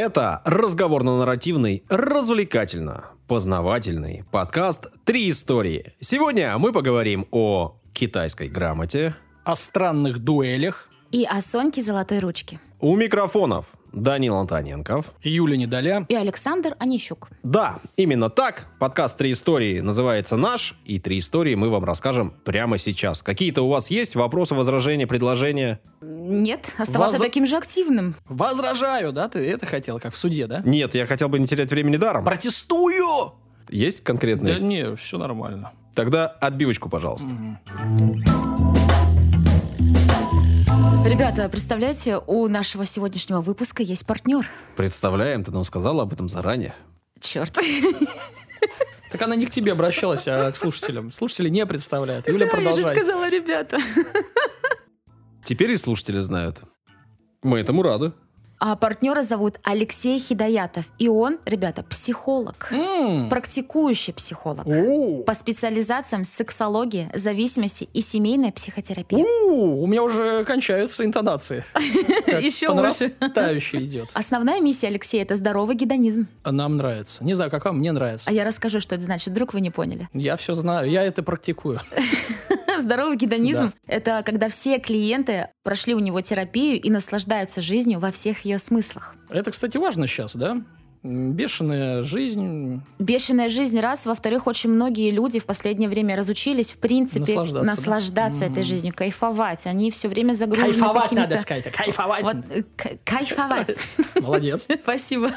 Это разговорно-нарративный, развлекательно-познавательный подкаст «Три истории». Сегодня мы поговорим о китайской грамоте, о странных дуэлях, И о Соньке Золотой Ручке. у микрофонов Данил Антоненков. Юля Недоля. И Александр Онищук. Да, именно так. Подкаст «Три истории» называется наш, и три истории мы вам расскажем прямо сейчас. Какие-то у вас есть вопросы, возражения, предложения? Нет, оставаться Воза- таким же активным. Возражаю, да? Ты это хотела, как в суде, да? Нет, я хотел бы не терять времени даром. Протестую! Есть Да конкретные? не, все нормально. Тогда отбивочку, пожалуйста. Ребята, представляете, у нашего сегодняшнего выпуска есть партнер. Представляем, ты нам сказала об этом заранее. Черт. Так она не к тебе обращалась, а к слушателям. Слушатели не представляют. Юля, Я же продолжай. сказала, ребята. Теперь и слушатели знают. Мы этому рады. А партнера зовут Алексей Хидаятов. И он, ребята, психолог. М. Практикующий психолог. У, По специализациям сексология, зависимости и семейная психотерапия. у, у меня уже кончаются интонации. Еще нарастающей идет. Основная миссия Алексея – это здоровый гедонизм. Нам нравится. Не знаю, как вам, мне нравится. А я расскажу, что это значит. Вдруг вы не поняли. Я все знаю, я это практикую. Здоровый гедонизм – это когда все клиенты прошли у него терапию и наслаждаются жизнью во всех ее смыслах. Это, кстати, важно сейчас, да? Бешеная жизнь. Бешеная жизнь раз, во-вторых, очень многие люди в последнее время разучились, в принципе, Наслаждаться, да? наслаждаться этой Мгм. жизнью, кайфовать. Они все время загружены Кайфовать надо сказать, кайфовать. Вот, э, к- кайфовать. Молодец. Спасибо.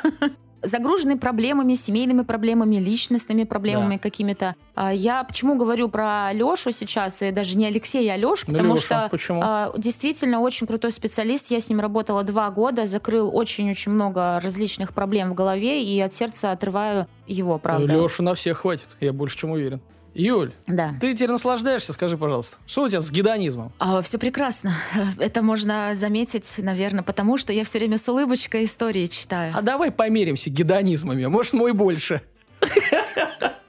Загружены проблемами, семейными проблемами, личностными проблемами какими-то. А Я почему говорю про Лешу сейчас, и даже не Алексея, а Лешу, Ну, потому Лёша, что почему? а, действительно очень крутой специалист. Я с ним работала два года, закрыл очень-очень много различных проблем в голове, и от сердца отрываю его, правда. Лешу на всех хватит, я больше чем уверен. Юль, Да. ты теперь наслаждаешься, скажи, пожалуйста. Что у тебя с гедонизмом? все прекрасно. Это можно заметить, наверное, потому что я все время с улыбочкой истории читаю. А давай померимся гедонизмами, может, мой больше.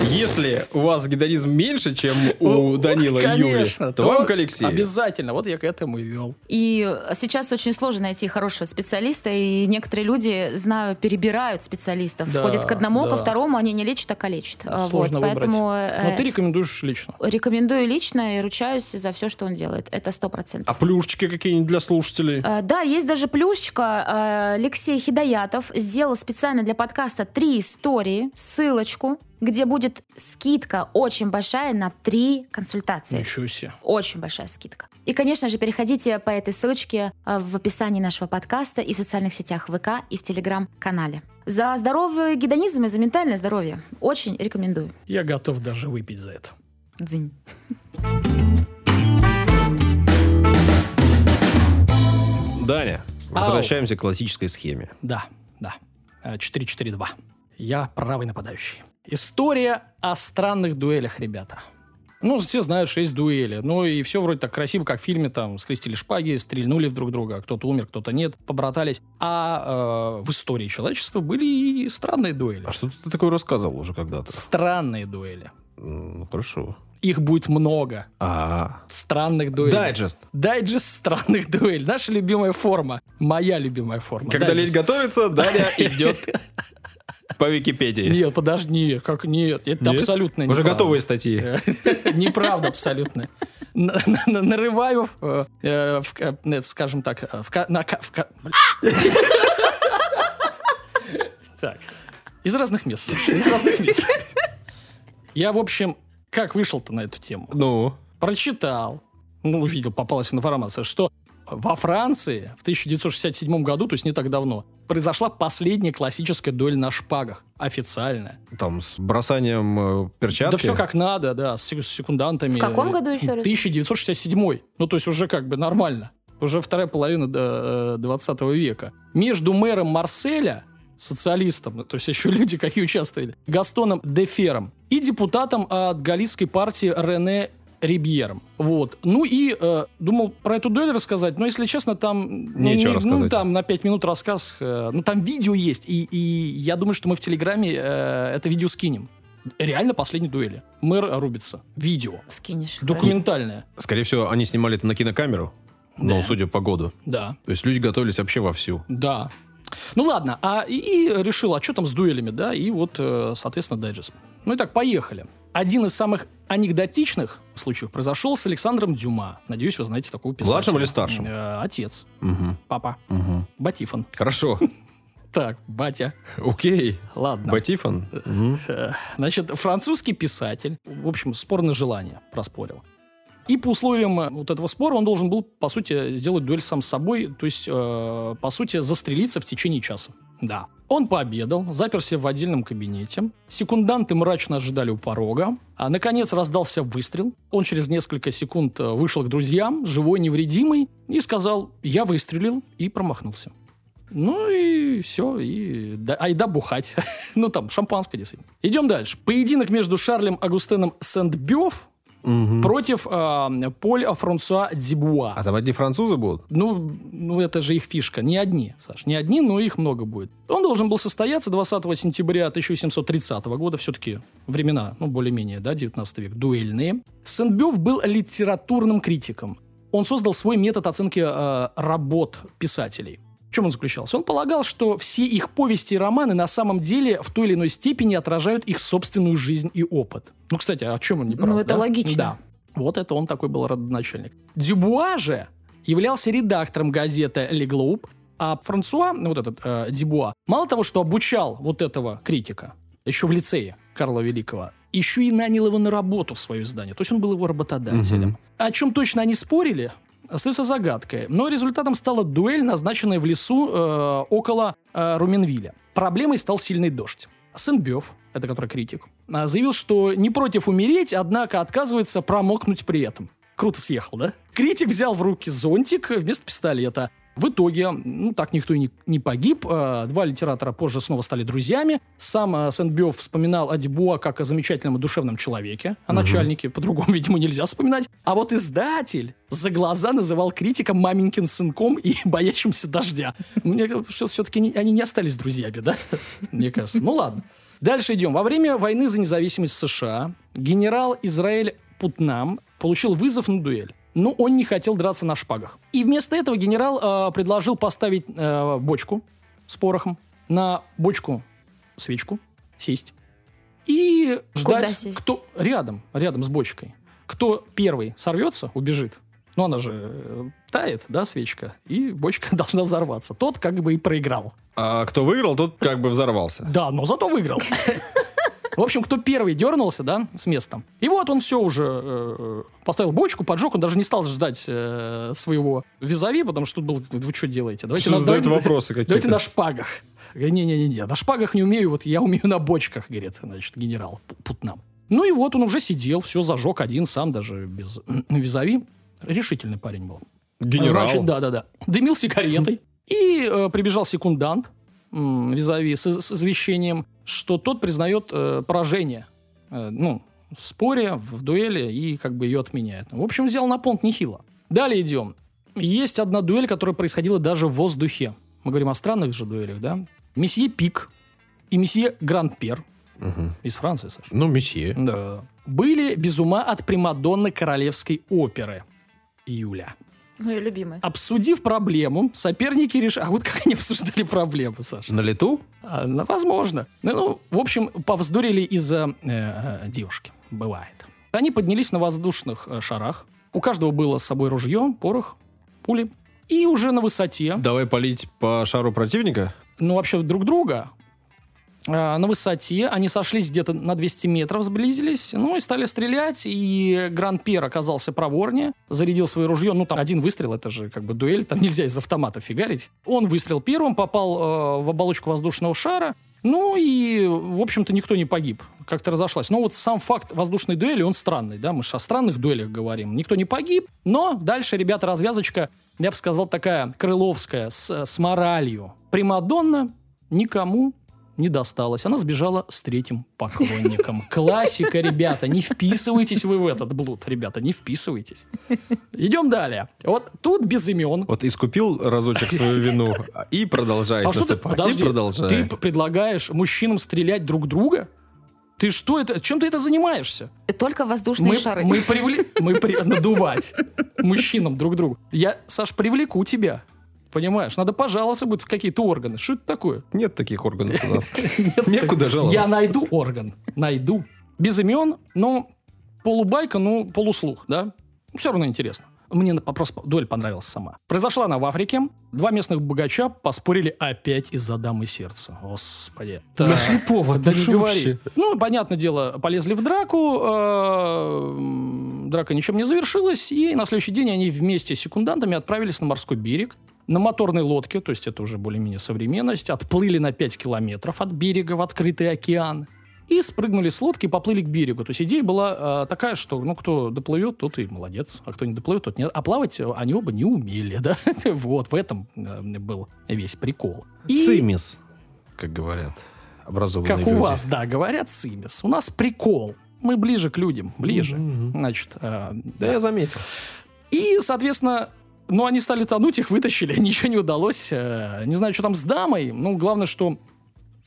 Если у вас гедонизм меньше, чем у Ну, Данила и Юли, Конечно, то вам к Алексею. Обязательно, вот я к этому и вел. И сейчас очень сложно найти хорошего специалиста, и некоторые люди, знаю, перебирают специалистов, Да, сходят к одному, да. ко второму, они не лечат, а калечат. А, Сложно вот, выбрать. Поэтому э, Но ты рекомендуешь лично. рекомендую лично и ручаюсь за все, что он делает. Это сто процентов. А плюшечки какие-нибудь для слушателей? Э, Да, есть даже плюшечка. Э, Алексей Хидаятов сделал специально для подкаста три истории, ссылочку, где будет скидка очень большая на три консультации. Ничего себе. Очень большая скидка. И, конечно же, переходите по этой ссылочке э, в описании нашего подкаста и в социальных сетях ВК и в Телеграм-канале. За здоровый гедонизм и за ментальное здоровье. Очень рекомендую. Я готов даже выпить за это. Дзынь. Даня, возвращаемся к классической схеме. Да, да. Э, 4-4-2. Я правый нападающий. История о странных дуэлях, ребята. Ну, все знают, что есть дуэли. Ну, и все вроде так красиво, как в фильме, там, скрестили шпаги, стрельнули в друг друга, кто-то умер, кто-то нет, побратались. А э, в истории человечества были и странные дуэли. А что ты такое рассказывал уже когда-то? Странные дуэли. Ну, хорошо. Их будет много. А, Странных дуэлей. дайджест. Дайджест странных дуэлей. Наша любимая форма. Моя любимая форма. Когда лень Дайджест. готовится, Даня идет по Википедии. Нет, подожди, как нет? Это Нет? абсолютно Уже неправда. готовые статьи. Неправда абсолютно. Нарываю, э, э, э, скажем так, Так. Из разных мест. Из разных мест. Я, в общем, как вышел-то на эту тему? Ну, прочитал, ну, увидел, попалась информация, что во Франции в 1967 году, то есть не так давно, произошла последняя классическая дуэль на шпагах. Официальная. там с бросанием э, перчатки. Да все как надо, да, с сек- с секундантами. В каком году еще раз? 1967. Ну, то есть уже как бы нормально. Уже вторая половина до, э, 20 века. Между мэром Марселя социалистом, ну, то есть еще люди какие участвовали, Гастоном Дефером и депутатом от галлийской партии Рене Рибьером. Вот. Ну и э, думал про эту дуэль рассказать, но, если честно, там... ну, Нечего не- рассказать. Ну, там на 5 минут рассказ. э, ну, там видео есть, и, и я думаю, что мы в Телеграме э, это видео скинем. Реально последней дуэли. Мэр рубится. Видео. Скинешь. Документальное. Скорее всего, они снимали это на кинокамеру. Ну, Да. судя по году. Да. То есть люди готовились вообще вовсю. Да. Ну ладно, а и, и решил, а что там с дуэлями, да, и вот, э, соответственно, дайджест. Ну и так, поехали. Один из самых анекдотичных случаев произошел с Александром Дюма. Надеюсь, вы знаете такого писателя. Младшим или старшим? Э, отец, Мгм, папа, мгм. Батифон. Хорошо. Так, батя. Окей. Ладно. Батифон? Э, Значит, французский писатель, в общем, спорное желание проспорил. И по условиям э, вот этого спора он должен был, по сути, сделать дуэль сам с собой, то есть, э, по сути, застрелиться в течение часа. Да. Он пообедал, заперся в отдельном кабинете. Секунданты мрачно ожидали у порога. А, наконец раздался выстрел. Он через несколько секунд э, вышел к друзьям, живой, невредимый, и сказал «Я выстрелил» и промахнулся. Ну и все, и да, айда бухать. ну там, шампанское, действительно. Идем дальше. Поединок между Шарлем Агустеном Сент-Бёв Мгм. против а, Поль Франсуа Дибуа. А там одни французы будут? Ну, ну, это же их фишка. Не одни, Саш, не одни, но их много будет. Он должен был состояться 20 сентября 1730 года. Все-таки времена, ну, более-менее, да, 19 век, дуэльные. Сен-Бёв был литературным критиком. Он создал свой метод оценки э, работ писателей. Чем он заключался? Он полагал, что все их повести и романы на самом деле в той или иной степени отражают их собственную жизнь и опыт. Ну, кстати, о чем он не прав, Ну, это да? логично. Да. Вот это он такой был родоначальник. Дюбуа же являлся редактором газеты «Le Globe», а Франсуа, ну, вот этот э, Дюбуа, мало того, что обучал вот этого критика, еще в лицее Карла Великого, еще и нанял его на работу в свое издание. То есть он был его работодателем. Мгм. О чем точно они спорили, остается загадкой. Но результатом стала дуэль, назначенная в лесу э, около э, Руменвиля. Проблемой стал сильный дождь. Сен-Бёв, это который критик, а, заявил, что не против умереть, однако отказывается промокнуть при этом. Круто съехал, да? Критик взял в руки зонтик вместо пистолета. В итоге, ну, так никто и не, не погиб. А, Два литератора позже снова стали друзьями. Сам а, Сен-Бёв вспоминал о Дебуа как о замечательном и душевном человеке. О начальнике по-другому, видимо, нельзя вспоминать. А вот издатель за глаза называл критика маменькин сынком и боящимся дождя. Мне кажется, все-таки они не остались друзьями, да? Мне кажется. Ну ладно. Дальше идем. Во время войны за независимость США генерал Израиль Путнам получил вызов на дуэль. Но он не хотел драться на шпагах. И вместо этого генерал э, предложил поставить э, бочку с порохом на бочку свечку, сесть и ждать, сесть? кто рядом, рядом с бочкой. Кто первый сорвется, убежит. Ну, она же э, тает, да, свечка, и бочка должна взорваться. Тот как бы и проиграл. А кто выиграл, тот как бы взорвался. Да, но зато выиграл. В общем, кто первый дернулся, да, с места. И вот он все уже э, поставил бочку, поджег, он даже не стал ждать э, своего визави, потому что тут был, вы что делаете? Давайте, Что на, давайте- вопросы какие-то? давайте на шпагах. Не-не-не, на шпагах не умею, вот я умею на бочках, говорит, значит, генерал Пу- Путнам. Ну и вот он уже сидел, все зажег один сам, даже без визави. Решительный парень был. Генерал. Значит, да-да-да. Дымил сигаретой. И э, прибежал секундант визави с, с извещением, что тот признает э, поражение. э, ну, в споре, в дуэли и как бы ее отменяет. В общем, взял на понт нехило. Далее идем. Есть одна дуэль, которая происходила даже в воздухе. Мы говорим о странных же дуэлях, да? Месье Пик и месье Гранд-Пер Мгм. из Франции, Саша. Ну, месье. Да. Были без ума от Примадонны королевской оперы. Юля. Мой любимый. Обсудив проблему, соперники решили... А вот как они обсуждали проблему, Саша? На лету? А, ну, возможно. Ну, Ну, в общем, повздорили из-за э, э, девушки. Бывает. Они поднялись на воздушных э, шарах. У каждого было с собой ружье, порох, пули. И уже на высоте, Давай полить по шару противника? ну, вообще друг друга, на высоте они сошлись где-то на 200 метров, сблизились, ну и стали стрелять, и Гран-Пьер оказался проворнее, зарядил свое ружье, ну там один выстрел, это же как бы дуэль, там нельзя из автомата фигарить. Он выстрел первым, попал э, в оболочку воздушного шара, ну и, в общем-то, никто не погиб. Как-то разошлась. Но вот сам факт воздушной дуэли, он странный, да, мы же о странных дуэлях говорим. Никто не погиб, но дальше, ребята, развязочка, я бы сказал, такая крыловская, с, с моралью. Примадонна никому не досталась. Она сбежала с третьим поклонником. Классика, ребята, не вписывайтесь вы в этот блуд, ребята, не вписывайтесь. Идем далее. Вот тут без имен. Вот искупил разочек свою вину и продолжает А что ты, насыпать. подожди, и продолжает. ты предлагаешь мужчинам стрелять друг друга? Ты что это, чем ты это занимаешься? Только воздушные Мы, шары. мы, привле- мы при- надувать мужчинам друг другу. Я, Саш, привлеку тебя. Понимаешь, надо пожаловаться будет в какие-то органы. Что это такое? Нет таких органов у нас. Некуда жаловаться. Я найду орган. Найду. Без имен, но полубайка, ну, полуслух, да? Все равно интересно. Мне просто дуэль понравилась сама. Произошла она в Африке. Два местных богача поспорили опять из-за дамы сердца. Господи. Да. Нашли повод, Да не говори. Ну, понятное дело, полезли в драку, э, драка ничем не завершилась, и на следующий день они вместе с секундантами отправились на морской берег, на моторной лодке, то есть это уже более-менее современность, отплыли на 5 километров от берега в открытый океан, и спрыгнули с лодки и поплыли к берегу. То есть идея была э, такая, что ну кто доплывет, тот и молодец, а кто не доплывет, тот нет. А плавать э, они оба не умели, да? вот, в этом э, был весь прикол. И- Цимис, как говорят образованные как люди. у вас, да, говорят Симис. У нас прикол. Мы ближе к людям, ближе. Мгм. Значит, э, Да, да. я заметил. И, соответственно, ну, они стали тонуть, их вытащили, ничего не удалось. э, Не знаю, что там с дамой. Ну, главное, что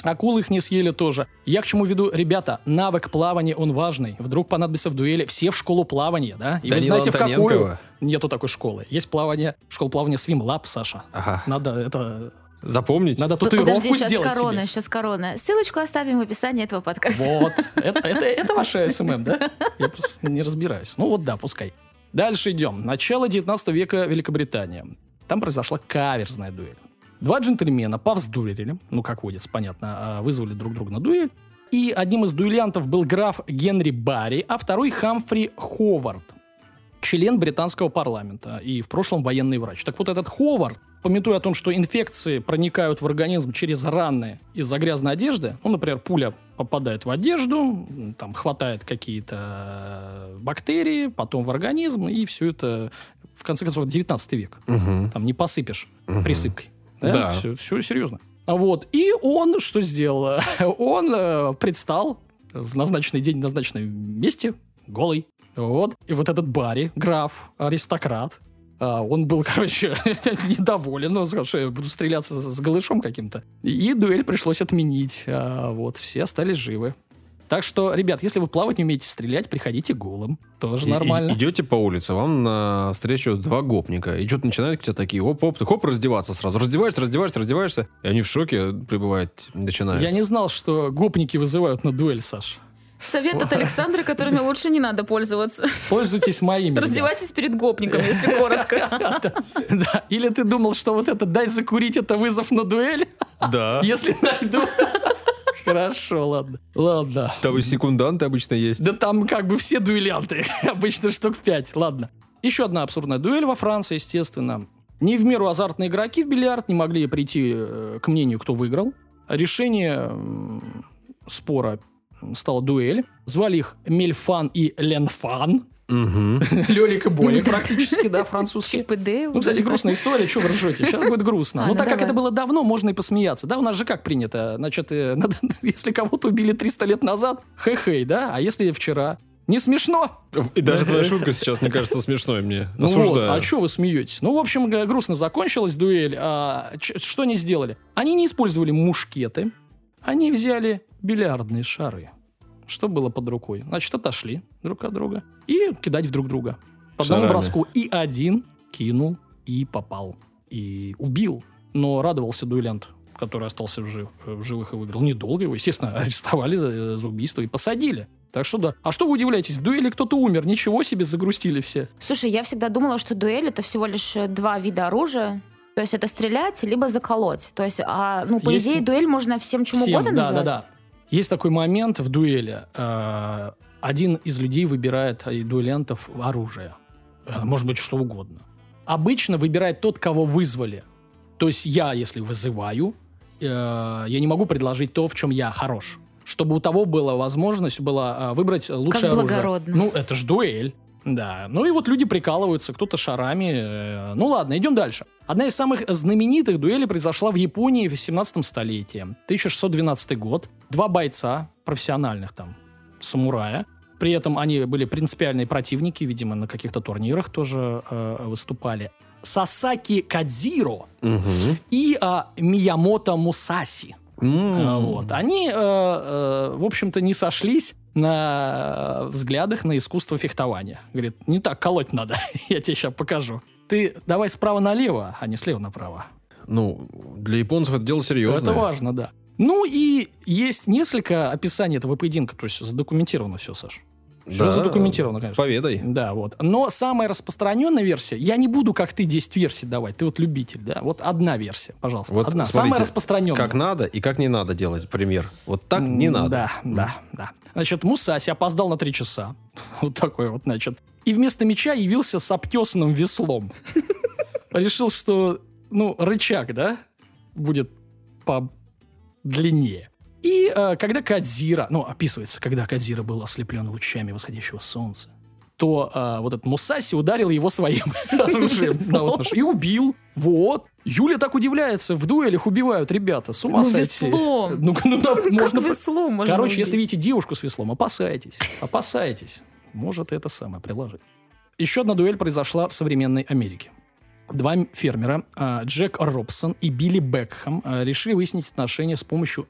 акулы их не съели тоже. Я к чему веду, ребята, навык плавания, он важный. Вдруг понадобится в дуэли. Все в школу плавания, да? И вы Данила знаете, в какую? Нету такой школы. Есть плавание, школа плавания Swimlab, Саша. Ага. Надо это... Запомнить. Надо татуировку Подожди, сейчас сделать себе. корона, сейчас корона. Ссылочку оставим в описании этого подкаста. Вот. Это, это, это ваша SMM, да? Я просто не разбираюсь. Ну вот да, пускай. Дальше идем. Начало 19 века Великобритания. Там произошла каверзная дуэль. Два джентльмена повздорили, ну, как водится, понятно, а, вызвали друг друга на дуэль. И одним из дуэлянтов был граф Генри Барри, а второй Хамфри Ховард, член британского парламента и в прошлом военный врач. Так вот, этот Ховард, памятуя о том, что инфекции проникают в организм через раны из-за грязной одежды, ну, например, пуля попадает в одежду, там хватает какие-то э, бактерии, потом в организм, и все это, в конце концов, 19 век. Мгм. Там не посыпешь Мгм. присыпкой. Да, Да. Все, серьезно. А Вот. И он что сделал? Он э, предстал в назначенный день, в назначенном месте, голый. Вот. И вот этот Барри, граф, аристократ, а, он был, короче, недоволен. Он сказал, что я буду стреляться с голышом каким-то. И дуэль пришлось отменить. А, Вот. Все остались живы. Так что, ребят, если вы плавать не умеете стрелять, приходите голым. Тоже И- и- нормально. идете по улице, вам на встречу два гопника. И что-то начинают к тебе такие, оп-оп, ты хоп, раздеваться сразу. Раздеваешься, раздеваешься, раздеваешься. И они в шоке пребывать начинают. Я не знал, что гопники вызывают на дуэль, Саш. Совет от Александра, которыми лучше не надо пользоваться. Пользуйтесь моими. Раздевайтесь перед гопником, если коротко. Да. Или ты думал, что вот это «дай закурить» — это вызов на дуэль? Да. Если найду. Хорошо, ладно. Ладно. Там и секунданты обычно есть. Да там как бы все дуэлянты. Обычно штук пять. Ладно. Еще одна абсурдная дуэль во Франции, естественно. Не в меру азартные игроки в бильярд не могли прийти э, к мнению, кто выиграл. Решение спора стала дуэль. Звали их Мельфан и Ленфан. Мгм. Лёлик и Болик практически, да, французские. Ну, кстати, грустная история, что вы ржете? Сейчас будет грустно. Но ну так как это было давно, можно и посмеяться. Да, у нас же как принято? Значит, э, если кого-то убили 300 лет назад, хе-хей, да? А если вчера? Не смешно? И даже твоя шутка сейчас не кажется смешной мне. Ну вот, Осуждаю. а что вы смеетесь? Ну, в общем, грустно закончилась дуэль. А, ч- что они сделали? Они не использовали мушкеты, они взяли бильярдные шары. Что было под рукой? Значит, отошли друг от друга и кидать в друг друга. По одному Шарами. броску. И один кинул и попал. И убил. Но радовался дуэлянт, который остался в, жив- в живых и выиграл. Недолго его, естественно, арестовали за, за убийство и посадили. Так что да. А что вы удивляетесь? В дуэли кто-то умер. Ничего себе, загрустили все. Слушай, я всегда думала, что дуэль это всего лишь э, два вида оружия. То есть это стрелять, либо заколоть. То есть, а, ну, по Есть- идее, дуэль можно всем чему Всем, угодно да, назвать. да, да. Есть такой момент в дуэли. э, один из людей выбирает э, дуэлянтов оружие. Э, Может быть, что угодно. Обычно выбирает тот, кого вызвали. То есть я, если вызываю, э, я не могу предложить то, в чем я хорош. Чтобы у того была возможность была выбрать лучшее оружие. благородно. Ну, это ж дуэль. Да. Ну и вот люди прикалываются, кто-то шарами. э, Ну ладно, идем дальше. Одна из самых знаменитых дуэлей произошла в Японии в 17 столетии. 1612 год. Два бойца, профессиональных там, самурая. При этом они были принципиальные противники, видимо, на каких-то турнирах тоже э, выступали. Сасаки Кадзиро Мгм. и а, Миямото Мусаси. А, Вот. Они, э, э, в общем-то, не сошлись на взглядах на искусство фехтования. Говорит, не так колоть надо, я тебе сейчас покажу. Ты давай справа налево, а не слева направо. Ну, для японцев это дело серьезное. Это важно, да. Ну и есть несколько описаний этого поединка, то есть задокументировано все, Саш. Все Да, задокументировано, конечно. Поведай. Да, вот. Но самая распространенная версия, я не буду, как ты, 10 версий давать, ты вот любитель, да, вот одна версия, пожалуйста, Вот одна, смотрите, самая распространенная. Как надо и как не надо делать, пример. Вот так не надо. Да, да, да. Значит, Мусаси опоздал на три часа. Вот такой вот, значит. И вместо меча явился с обтесанным веслом. Решил, что, ну, рычаг, да, будет по длиннее. И э, когда Кадзира, ну, описывается, когда Кадзира был ослеплен лучами восходящего солнца, то э, вот этот Мусаси ударил его своим оружием и убил. Вот. Юля так удивляется, в дуэлях убивают ребята, с ума Ну, сойти. веслом. Ну, ну да, можно... весло можно Короче, убить? если видите девушку с веслом, опасайтесь, опасайтесь. Может это самое приложить. Еще одна дуэль произошла в современной Америке. Два фермера, а, Джек Робсон и Билли Бекхэм, а, решили выяснить отношения с помощью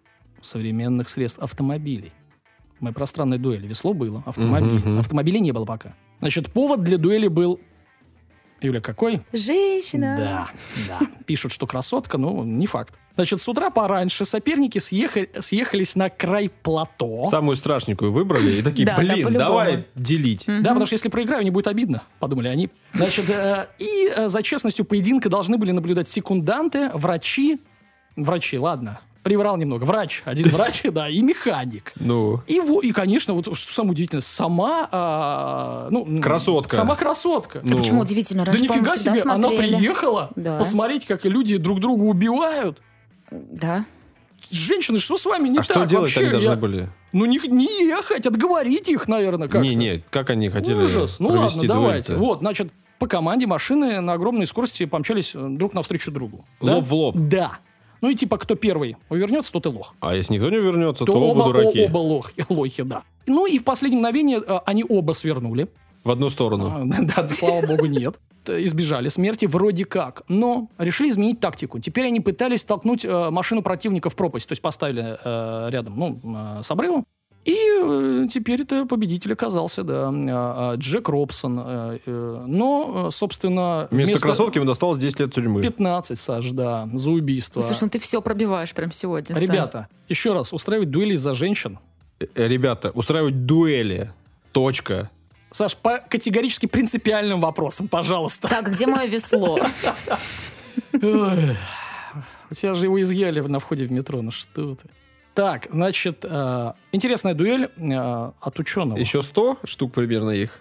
современных средств автомобилей. Мы про странные дуэли. Весло было, автомобиль. Мгм. Автомобилей не было пока. Значит, повод для дуэли был... Юля, какой? Женщина. Да, да. Пишут, что красотка, но не факт. Значит, с утра пораньше соперники съехали, съехались на край плато. Самую страшненькую выбрали и такие, блин, давай делить. Да, потому что если проиграю, не будет обидно, подумали они. Значит, э, и э, за честностью поединка должны были наблюдать секунданты, врачи. Врачи, ладно, приврал немного. Врач, один врач, да, и механик. Ну, И, и, конечно, вот что самое удивительное, сама... а, ну, Красотка. Сама красотка. А Ну. почему удивительно? Да Раньше, по-моему, нифига себе, она смотрели. приехала Да. посмотреть, как люди друг друга убивают. Да. Женщины, что с вами не а так что делать вообще? они должны Я- были? Ну, не, не ехать, отговорить их, наверное, как-то. Не, не, как они хотели Ужас. Ну ладно, давайте. Вот, значит, по команде машины на огромной скорости помчались э, друг навстречу другу. Да? Лоб в лоб. Да. Ну и типа, кто первый увернется, тот и лох. А если никто не вернется, То, то, оба, о- дураки. оба лохи, лохи, да. Ну и в последнее мгновение э, они оба свернули. В одну сторону. А, Да, да, слава богу, нет. Избежали смерти вроде как. Но решили изменить тактику. Теперь они пытались столкнуть э, машину противника в пропасть. То есть поставили э, рядом, ну, э, с обрывом. И э, теперь это победитель оказался, да, э, э, Джек Робсон. э, э, но, собственно... Вместо, красотки ему досталось 10 лет тюрьмы. 15, Саш, да, за убийство. Слушай, ну ты все пробиваешь прям сегодня. Сань. Ребята, еще раз, устраивать дуэли из-за женщин. Ребята, устраивать дуэли. Точка. Саш, по категорически принципиальным вопросам, пожалуйста. Так, где мое весло? У тебя же его изъяли на входе в метро, ну что ты. Так, значит, э, интересная дуэль э, от ученого. Еще 100 штук примерно их.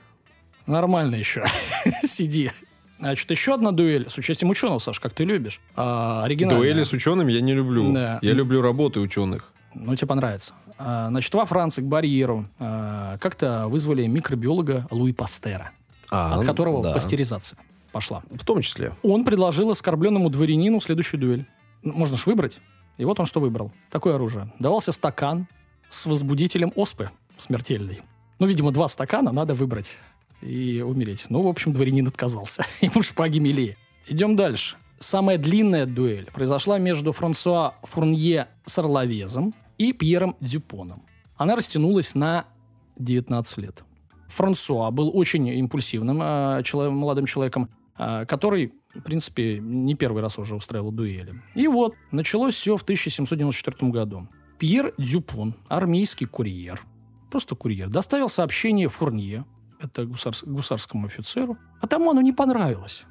Нормально еще. Сиди. Значит, еще одна дуэль с участием ученого, Саш, как ты любишь. А, оригинальная. Дуэли с учеными я не люблю. Да. Я люблю работы ученых. Ну, тебе понравится. А, значит, во Франции к барьеру а, как-то вызвали микробиолога Луи Пастера, А, от которого да. пастеризация пошла. В том числе. Он предложил оскорбленному дворянину следующую дуэль. Можно ж выбрать. И вот он что выбрал. Такое оружие. Давался стакан с возбудителем оспы смертельной. Ну, видимо, два стакана надо выбрать и умереть. Ну, в общем, дворянин отказался. Ему шпаги милее. Идем дальше. Самая длинная дуэль произошла между Франсуа Фурнье Сарловезом и Пьером Дюпоном. Она растянулась на 19 лет. Франсуа был очень импульсивным э, чело- молодым человеком, э, который, в принципе, не первый раз уже устраивал дуэли. И вот, началось все в 1794 году. Пьер Дюпон, армейский курьер, просто курьер, доставил сообщение Фурнье, это гусарс- гусарскому офицеру, а тому оно не понравилось.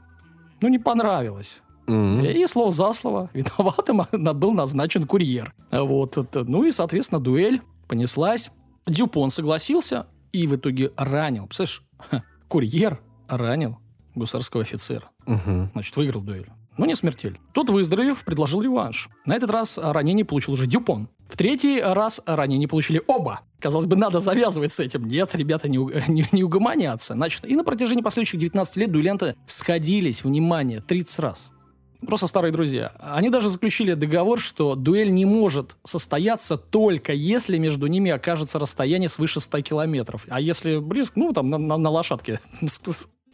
Ну, не понравилось. Мгм. И слово за слово виноватым на- был назначен курьер. Вот. это- Ну и, соответственно, дуэль понеслась. Дюпон согласился и в итоге ранил. Представляешь, курьер ранил гусарского офицера. Мгм. Значит, выиграл дуэль. Но не смертель. Тот, выздоровев, предложил реванш. На этот раз ранение получил уже Дюпон. В третий раз ранение получили оба. Казалось бы, надо завязывать с этим. Нет, ребята не, не, не угомонятся. Значит, и на протяжении последующих 19 лет дуэлянты сходились, внимание, 30 раз. Просто старые друзья. Они даже заключили договор, что дуэль не может состояться только если между ними окажется расстояние свыше 100 километров. А если близко, ну, там, на, на- на лошадке.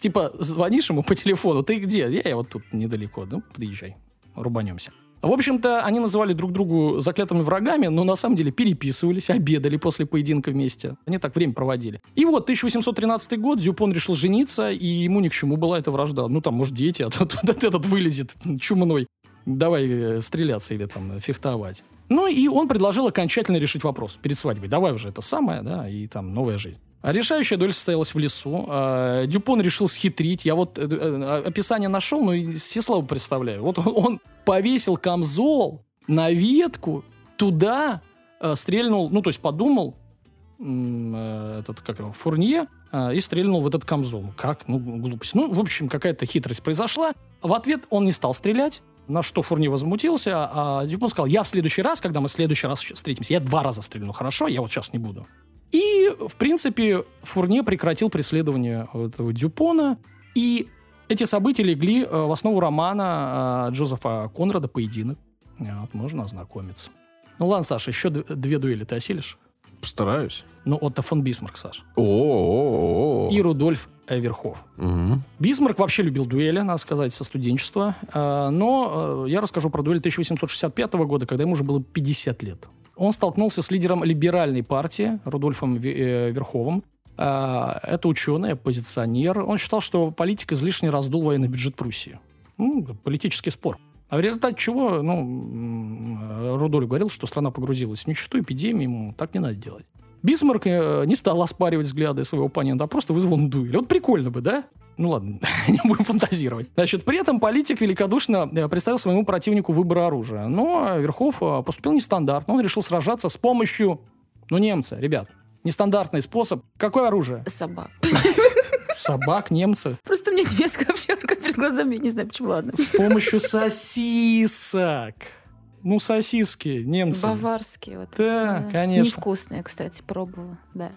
Типа, звонишь ему по телефону, ты где? Я, я вот тут недалеко, ну, подъезжай, рубанемся. В общем-то, они называли друг другу заклятыми врагами, но на самом деле переписывались, обедали после поединка вместе. Они так время проводили. И вот 1813 год, Зюпон решил жениться, и ему ни к чему была эта вражда. Ну, там, может, дети, а тут вот этот вылезет чумной. давай э, стреляться или там фехтовать. Ну и он предложил окончательно решить вопрос перед свадьбой. Давай уже это самое, да, и там новая жизнь. А решающая дуэль состоялась в лесу. А, Дюпон решил схитрить. Я вот э, э, описание нашел, но все слова представляю. Вот он, он повесил камзол на ветку, туда э, стрельнул, ну, то есть подумал, этот, как его, Фурнье, и стрельнул в этот камзол. Как? Ну, глупость. Ну, в общем, какая-то хитрость произошла. В ответ он не стал стрелять, на что Фурни возмутился, а Дюпон сказал, я в следующий раз, когда мы в следующий раз встретимся, я два раза стрельну, хорошо? Я вот сейчас не буду. И, в принципе, Фурне прекратил преследование этого Дюпона, и эти события легли э, в основу романа э, Джозефа Конрада «Поединок». Вот, можно ознакомиться. Ну ладно, Саша, еще две дуэли ты осилишь? Постараюсь. Ну, Отто фон Бисмарк, Саш. О, И Рудольф Вирхов. Угу. Бисмарк вообще любил дуэли, надо сказать, со студенчества. Э, но я расскажу про дуэль 1865 года, когда ему уже было 50 лет он столкнулся с лидером либеральной партии Рудольфом э, Вирховым. А, это ученый, оппозиционер. Он считал, что политик излишне раздул военный бюджет Пруссии. Ну, политический спор. А в результате чего, ну, Рудольф говорил, что страна погрузилась в нищету, эпидемию, ему так не надо делать. Бисмарк э, не стал оспаривать взгляды своего оппонента, а просто вызвал дуэль. Вот прикольно бы, да? Ну ладно, не будем фантазировать. Значит, при этом политик великодушно э, представил своему противнику выбор оружия. Но Верхов э, поступил нестандартно. Он решил сражаться с помощью, ну, немца, ребят. Нестандартный способ. Какое оружие? Собак. Собак, немцы. Просто у меня немецкая овчарка перед глазами, я не знаю, почему, ладно. С помощью сосисок. Ну, сосиски, немцы. Баварские вот Да, эти, да. конечно. Невкусные, кстати, пробовала, да.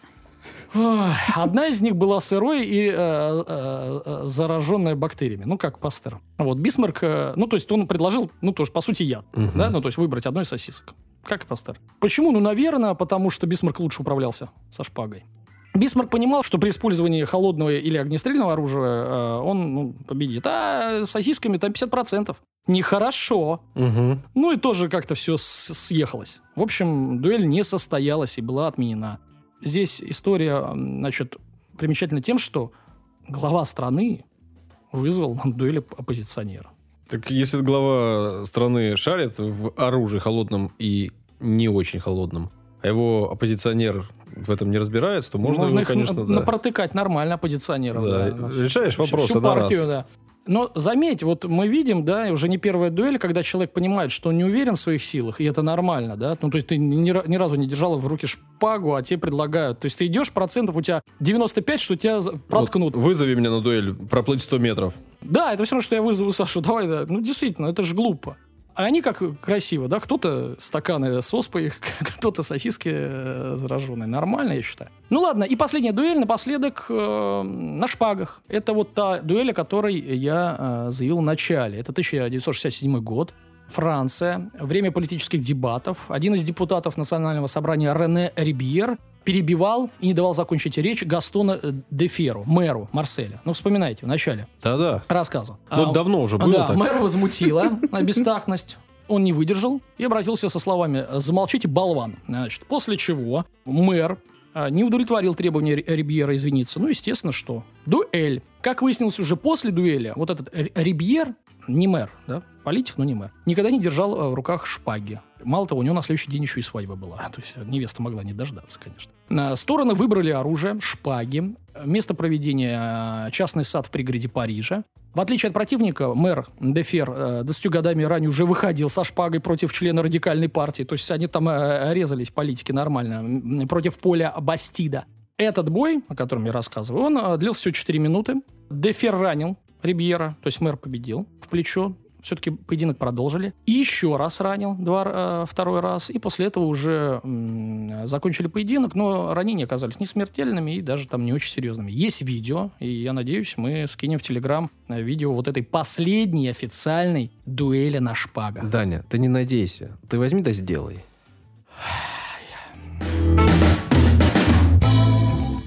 Одна из них была сырой и э, э, э, зараженная бактериями, ну, как пастер. Вот, Бисмарк, э, ну, то есть он предложил, ну, тоже, по сути, яд, да, ну, то есть выбрать одну из сосисок. Как и Пастер. Почему? Ну, наверное, потому что Бисмарк лучше управлялся со шпагой. Бисмарк понимал, что при использовании холодного или огнестрельного оружия э, он ну, победит, а с сосисками там 50%. Нехорошо. Угу. Ну и тоже как-то все съехалось. В общем, дуэль не состоялась и была отменена. Здесь история, значит, примечательна тем, что глава страны вызвал на дуэль оп- оппозиционера. Так если глава страны шарит в оружии холодном и не очень холодном, а его оппозиционер в этом не разбирается, то можно, его, их конечно, на- да. напротыкать нормально оппозиционеров. Да, да. решаешь Всю- вопросы всю партию, раз. да. Но заметь, вот мы видим, да, уже не первая дуэль, когда человек понимает, что он не уверен в своих силах, и это нормально, да. Ну, то есть ты ни, ни разу не держала в руки шпагу, а тебе предлагают. То есть ты идешь, процентов у тебя 95, что тебя проткнут. Вот вызови меня на дуэль, проплыть 100 метров. Да, это все равно, что я вызову Сашу, давай, да. Ну, действительно, это же глупо. А они как красиво, да? Кто-то стаканы с оспой, кто-то сосиски э, зараженные. Нормально, я считаю. Ну ладно, и последняя дуэль напоследок э, на шпагах. Это вот та дуэль, о которой я э, заявил в начале. Это 1967 год. Франция. Время политических дебатов. Один из депутатов Национального собрания Рене Рибьер перебивал и не давал закончить речь Гастона э, де Феру, мэру Марселя. Ну, вспоминайте, в начале Да-да. рассказа. Ну, А, давно уже было да, так. мэра возмутила бестактность. Он не выдержал и обратился со словами «замолчите, болван». Значит, после чего мэр а, не удовлетворил требования Ри- Рибьера извиниться. Ну, естественно, что? Дуэль. Как выяснилось уже после дуэли, вот этот Ри- Рибьер, не мэр, да, политик, но не мэр, никогда не держал а, в руках шпаги. Мало того, у него на следующий день еще и свадьба была. То есть невеста могла не дождаться, конечно. А, Стороны выбрали оружие, шпаги. Место проведения а, частный сад в пригороде Парижа. В отличие от противника, мэр Дефер э, 20 годами ранее уже выходил со шпагой против члена радикальной партии. То есть они там э, резались, политики, нормально, против поля Бастида. Этот бой, о котором я рассказываю, он э, длился всего 4 минуты. Дефер ранил Рибьера, то есть мэр победил в плечо. Все-таки поединок продолжили. И еще раз ранил, два, э, второй раз. И после этого уже м, закончили поединок, но ранения оказались не смертельными и даже там не очень серьезными. Есть видео, и я надеюсь, мы скинем в Телеграм э, видео вот этой последней официальной дуэли на шпагах. Даня, ты не надейся. Ты возьми да сделай.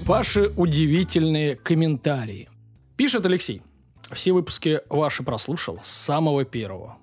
Ваши удивительные комментарии. Пишет Алексей. Все выпуски ваши прослушал с самого первого.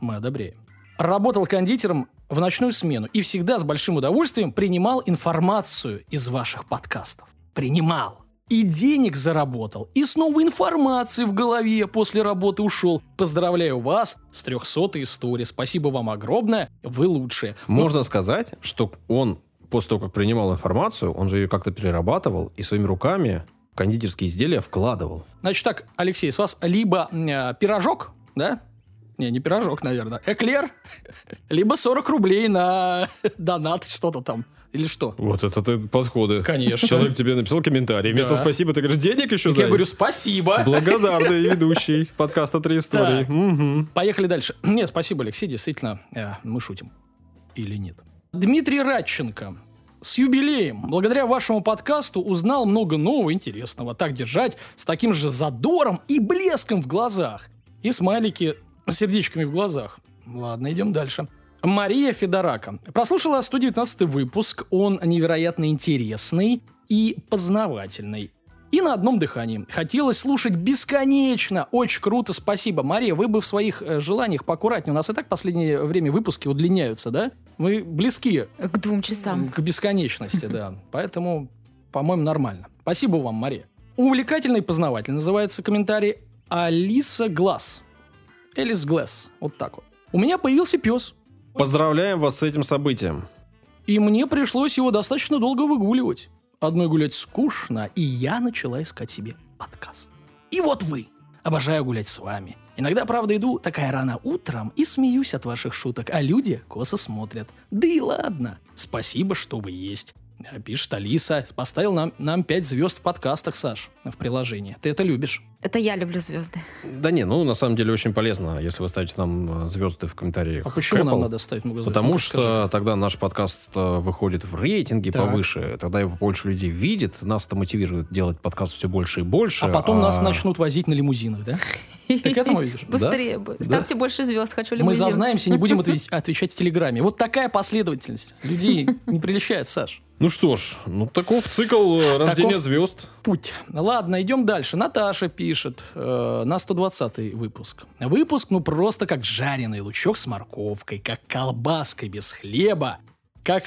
Мы одобряем. Работал кондитером в ночную смену и всегда с большим удовольствием принимал информацию из ваших подкастов. Принимал. и денег заработал, и снова информации в голове после работы ушел. Поздравляю вас с 300 историей. Спасибо вам огромное, вы лучшие. Можно сказать, что он после того, как принимал информацию, он же ее как-то перерабатывал и своими руками кондитерские изделия вкладывал. Значит так, Алексей, с вас либо э, пирожок, да? Не, не пирожок, наверное. Эклер, либо 40 рублей на донат, что-то там. Или что? Вот это ты подходы. Конечно. Человек тебе написал комментарий. Вместо Да. спасибо ты говоришь, денег еще Так дай. я говорю, спасибо. Благодарный ведущий подкаста «Три истории». Мгм. Поехали дальше. Нет, спасибо, Алексей, действительно, э, мы шутим. Или нет. Дмитрий Радченко. С юбилеем. Благодаря вашему подкасту узнал много нового интересного. Так держать, с таким же задором и блеском в глазах. И смайлики с сердечками в глазах. Ладно, идем дальше. Мария Федорака. Прослушала 119 выпуск. Он невероятно интересный и познавательный. И на одном дыхании. Хотелось слушать бесконечно. Очень круто, спасибо. Мария, вы бы в своих э, желаниях поаккуратнее. У нас и так последнее время выпуски удлиняются, да? Вы близки К двум часам. к бесконечности, да. Поэтому, по-моему, нормально. Спасибо вам, Мария. Увлекательный и познавательный называется комментарий Алиса Глаз. Элис Глэс. Вот так вот. У меня появился пес, Поздравляем вас с этим событием. и мне пришлось его достаточно долго выгуливать. Одной гулять скучно, и я начала искать себе подкаст. И вот вы. Обожаю гулять с вами. Иногда, правда, иду такая рано утром и смеюсь от ваших шуток, а люди косо смотрят. Да и ладно. Спасибо, что вы есть. А, Пишет Алиса. Поставил нам, нам 5 звезд в подкастах, Саш, в приложении. Ты это любишь. Это я люблю звезды. Да не, ну на самом деле очень полезно, если вы ставите нам э, звезды в комментариях. А почему к нам Apple. надо ставить много звезд? Потому Ну-ка, что скажи. тогда наш подкаст э, выходит в рейтинге Так. повыше, тогда его больше людей видит, нас это мотивирует делать подкаст все больше и больше. А потом нас начнут возить на лимузинах, да? Ты к этому видишь? Быстрее бы. Ставьте больше звезд, хочу лимузин. Мы зазнаемся, не будем отве- отвечать в Телеграме. Вот такая последовательность. Людей не приличает, Саш. Ну что ж, ну таков цикл э, рождения Таков- звезд. Путь. Ладно, идем дальше. Наташа пишет э, на 120 выпуск. Выпуск, ну, просто как жареный лучок с морковкой, как колбаской без хлеба, как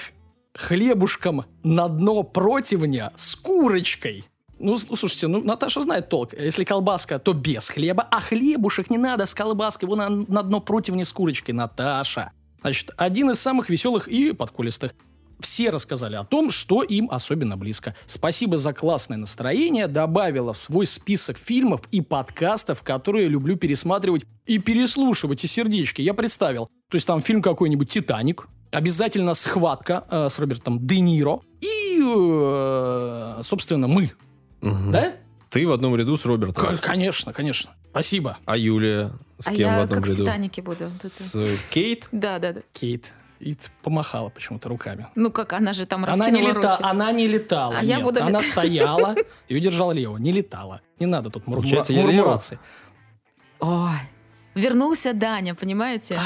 хлебушком на дно противня с курочкой. Ну, с- слушайте, ну, Наташа знает толк. Если колбаска, то без хлеба, а хлебушек не надо с колбаской, его на, на дно противня с курочкой. Наташа. Значит, один из самых веселых и подколистых. Все рассказали о том, что им особенно близко. Спасибо за классное настроение. Добавила в свой список фильмов и подкастов, которые люблю пересматривать и переслушивать из сердечки. Я представил. То есть там фильм какой-нибудь «Титаник», обязательно «Схватка» э, с Робертом Де Ниро и, э, собственно, мы. Мгм. Да? Ты в одном ряду с Робертом. Конечно, конечно. Спасибо, А Юлия с А кем в я одном как в ряду? Титанике буду. С Кейт? Да, да, да. Кейт. И помахала почему-то руками. Ну как, она же там Она не, раскинула лета... руки. она не летала. А я нет. буду Она стояла и удержала Лео. Не летала. Не надо тут я Лео? мурмурации. Ой, вернулся Даня, понимаете?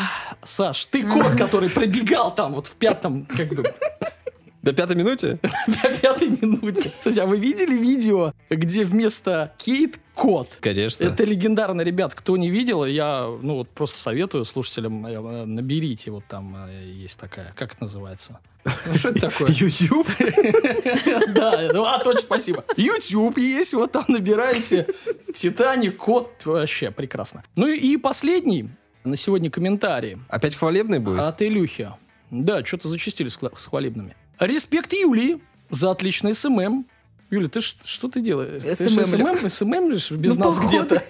Саш, ты кот, который пробегал там вот в пятом, как бы, До пятой минуте? в пятой минуте. Кстати, а вы видели видео, где вместо Кейт кот? Конечно. Это легендарно, ребят. Кто не видел, я ну вот просто советую слушателям э, наберите вот там э, есть такая, как это называется? Ну, Что это такое? YouTube? Да, ну, а точно, спасибо. YouTube есть, вот там набираете Титаник, кот, вообще прекрасно. Ну и последний на сегодня комментарий Опять хвалебный будет? от Илюхи. Да, что-то зачистили с хвалебными. Респект Юлии за отличный SMM. Юля, ты ш- что ты делаешь? Ты SMM-лю. SMM, SMM без Ну, нас походу. где-то.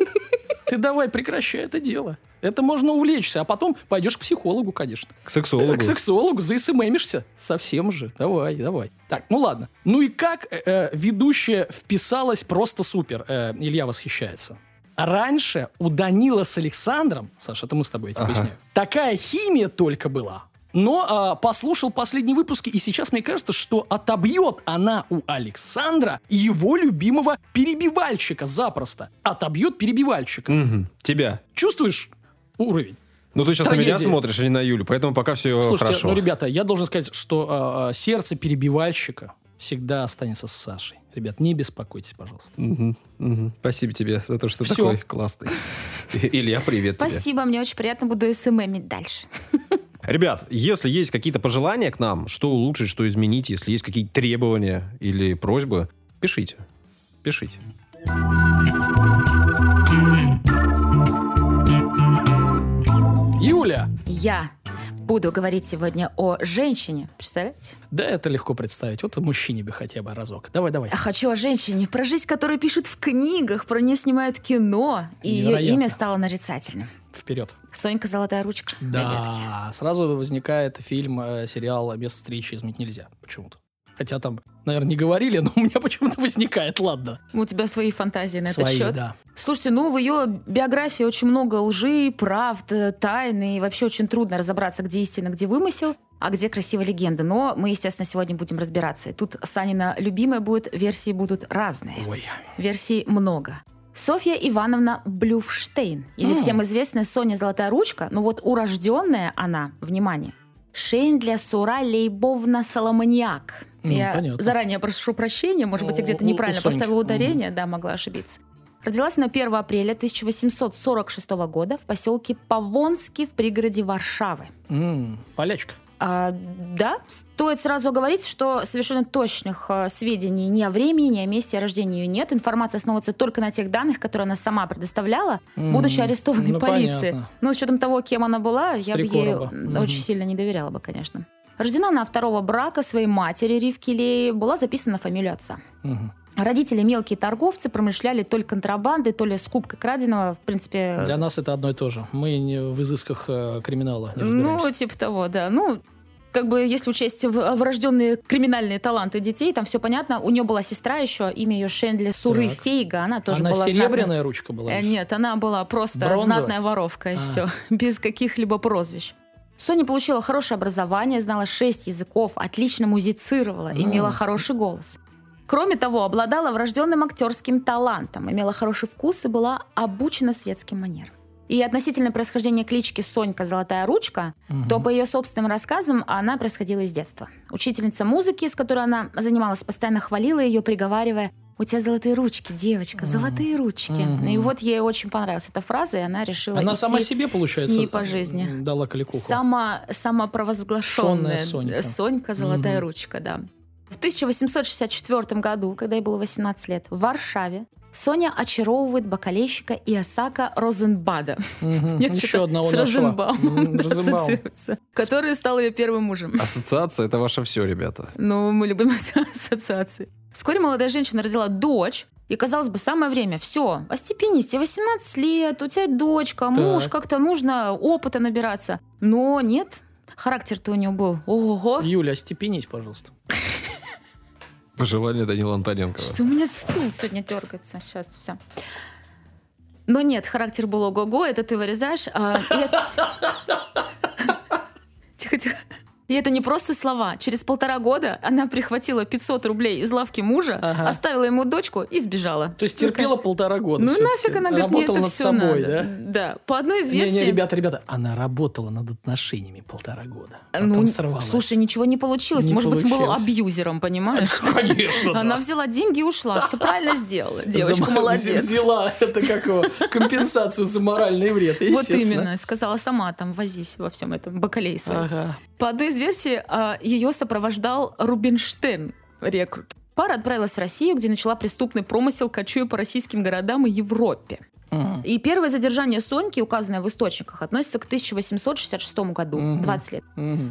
Ты давай, прекращай это дело. Это можно увлечься, а потом пойдешь к психологу, конечно. К сексологу. К сексологу засммишься. Совсем же. Давай, давай. Так, ну ладно. Ну и как э, э, ведущая вписалась просто супер. Э, Илья восхищается. Раньше у Данила с Александром, Саша, это мы с тобой я тебе Ага. объясняю, такая химия только была. Но а, послушал последние выпуски, и сейчас мне кажется, что отобьет она у Александра его любимого перебивальщика запросто. Отобьет перебивальщика. Мгм. Тебя. Чувствуешь уровень? Ну, ты сейчас на меня Трагедия. смотришь, а не на Юлю, поэтому пока все Слушайте, хорошо. ну, ребята, я должен сказать, что а, сердце перебивальщика всегда останется с Сашей. Ребят, не беспокойтесь, пожалуйста. Мгм, мгм. Спасибо тебе за то, что ты Всё. такой классный. Илья, привет тебе. Спасибо, мне очень приятно, буду СММить дальше. Ребят, если есть какие-то пожелания к нам, что улучшить, что изменить, если есть какие-то требования или просьбы, пишите. Пишите. Юля! Я буду говорить сегодня о женщине. Представляете? Да это легко представить. Вот мужчине бы хотя бы разок. Давай, давай. Я хочу о женщине, про жизнь которую пишут в книгах, про нее снимают кино, и ее Невероятно. имя стало нарицательным. Вперед. Сонька Золотая ручка. Да, сразу возникает фильм, э, сериал «Место встречи изменить нельзя» почему-то. Хотя там, наверное, не говорили, но у меня почему-то возникает, ладно. У тебя свои фантазии на этот Свои, счет. да. Слушайте, ну в ее биографии очень много лжи, правд, тайны, и вообще очень трудно разобраться, где истина, где вымысел, а где красивая легенда. Но мы, естественно, сегодня будем разбираться. И тут Санина любимая будет, версии будут разные. Ой. Версий много. Софья Ивановна Блюфштейн, или М. всем известная Соня Золотая Ручка, ну вот урожденная она, внимание, Шейндля Сура Лейбовна Соломониак. М, Я понятно. заранее прошу прощения, может быть, я где-то неправильно поставила ударение, да, могла ошибиться. Родилась на 1 апреля 1846 года в поселке Павонский в пригороде Варшавы. М, полячка. А, да, стоит сразу оговорить, что совершенно точных а, сведений ни о времени, ни о месте рождения ее нет. Информация основывается только на тех данных, которые она сама предоставляла, М, будучи арестованной ну, полицией. понятно. Ну, с учетом того, кем она была, я бы ей Мгм. очень сильно не доверяла бы, конечно. Рождена она второго брака своей матери Ривки Леи, была записана на фамилию отца. Мгм. Родители мелкие торговцы, промышляли то ли контрабандой, то ли скупкой краденого. В принципе, Для нас это одно и то же. Мы не в изысках э, криминала не Ну, типа того, да. Ну, как бы, если учесть в- врожденные криминальные таланты детей, там все понятно. У нее была сестра еще, имя ее Шендли Суры Так. Фейга. Она тоже Она была серебряная знатной- ручка была? Э, Нет, она была просто Бронзовая? знатная воровка, и А. все. Без каких-либо прозвищ. Соня получила хорошее образование, знала шесть языков, отлично музицировала, М. имела хороший голос. Кроме того, обладала врожденным актерским талантом, имела хороший вкус и была обучена светским манерам. И относительно происхождения клички Сонька Золотая ручка, Мгм. то по ее собственным рассказам она происходила из детства. Учительница музыки, с которой она занималась, постоянно хвалила ее, приговаривая «У тебя золотые ручки, девочка, золотые ручки». Мгм. И вот ей очень понравилась эта фраза, и она решила Она сама себе, получается, с ней по жизни. дала кликуху. Сама, самопровозглашенная Сонька. Сонька Золотая Мгм. ручка, да. В 1864 году, когда ей было 18 лет, в Варшаве Соня очаровывает бокалейщика Иосака Розенбада. Мне Еще одного с Розенбаум. ассоциируется, который стал ее первым мужем. Ассоциация это ваше все, ребята. Ну, мы любим ассоциации. Вскоре молодая женщина родила дочь, и, казалось бы, самое время. Все, остепенись, тебе 18 лет, у тебя дочка, муж, Так. как-то нужно опыта набираться. Но нет, характер-то у нее был. Ого! Юля, остепенись, пожалуйста. Пожелание Данила Антоненкова. Что у меня стул сегодня дергается. Сейчас, все. Но нет, характер был ого-го, это ты вырезаешь. а, это-. И это не просто слова. Через полтора года она прихватила 500 рублей из лавки мужа, Ага. оставила ему дочку и сбежала. То есть терпела полтора года. Ну нафиг она говорит, мне Работала это над все собой, надо. да? Да. По одной из Не, версий... не, ребята, ребята, она работала над отношениями полтора года. Потом ну, сорвалась. слушай, ничего не получилось. Не Может быть, был получилось. абьюзером, понимаешь? Конечно, да. Она взяла деньги и ушла. Все правильно сделала. Девочка За- молодец. Взяла это как компенсацию за моральный вред, Вот именно. Сказала сама там, возись во всем этом бакалее своем. Ага. По одной из версий, а, ее сопровождал Рубинштейн, рекрут. Пара отправилась в Россию, где начала преступный промысел, кочуя по российским городам и Европе. И первое задержание Соньки, указанное в источниках, относится к 1866 году, Мгм. 20 лет.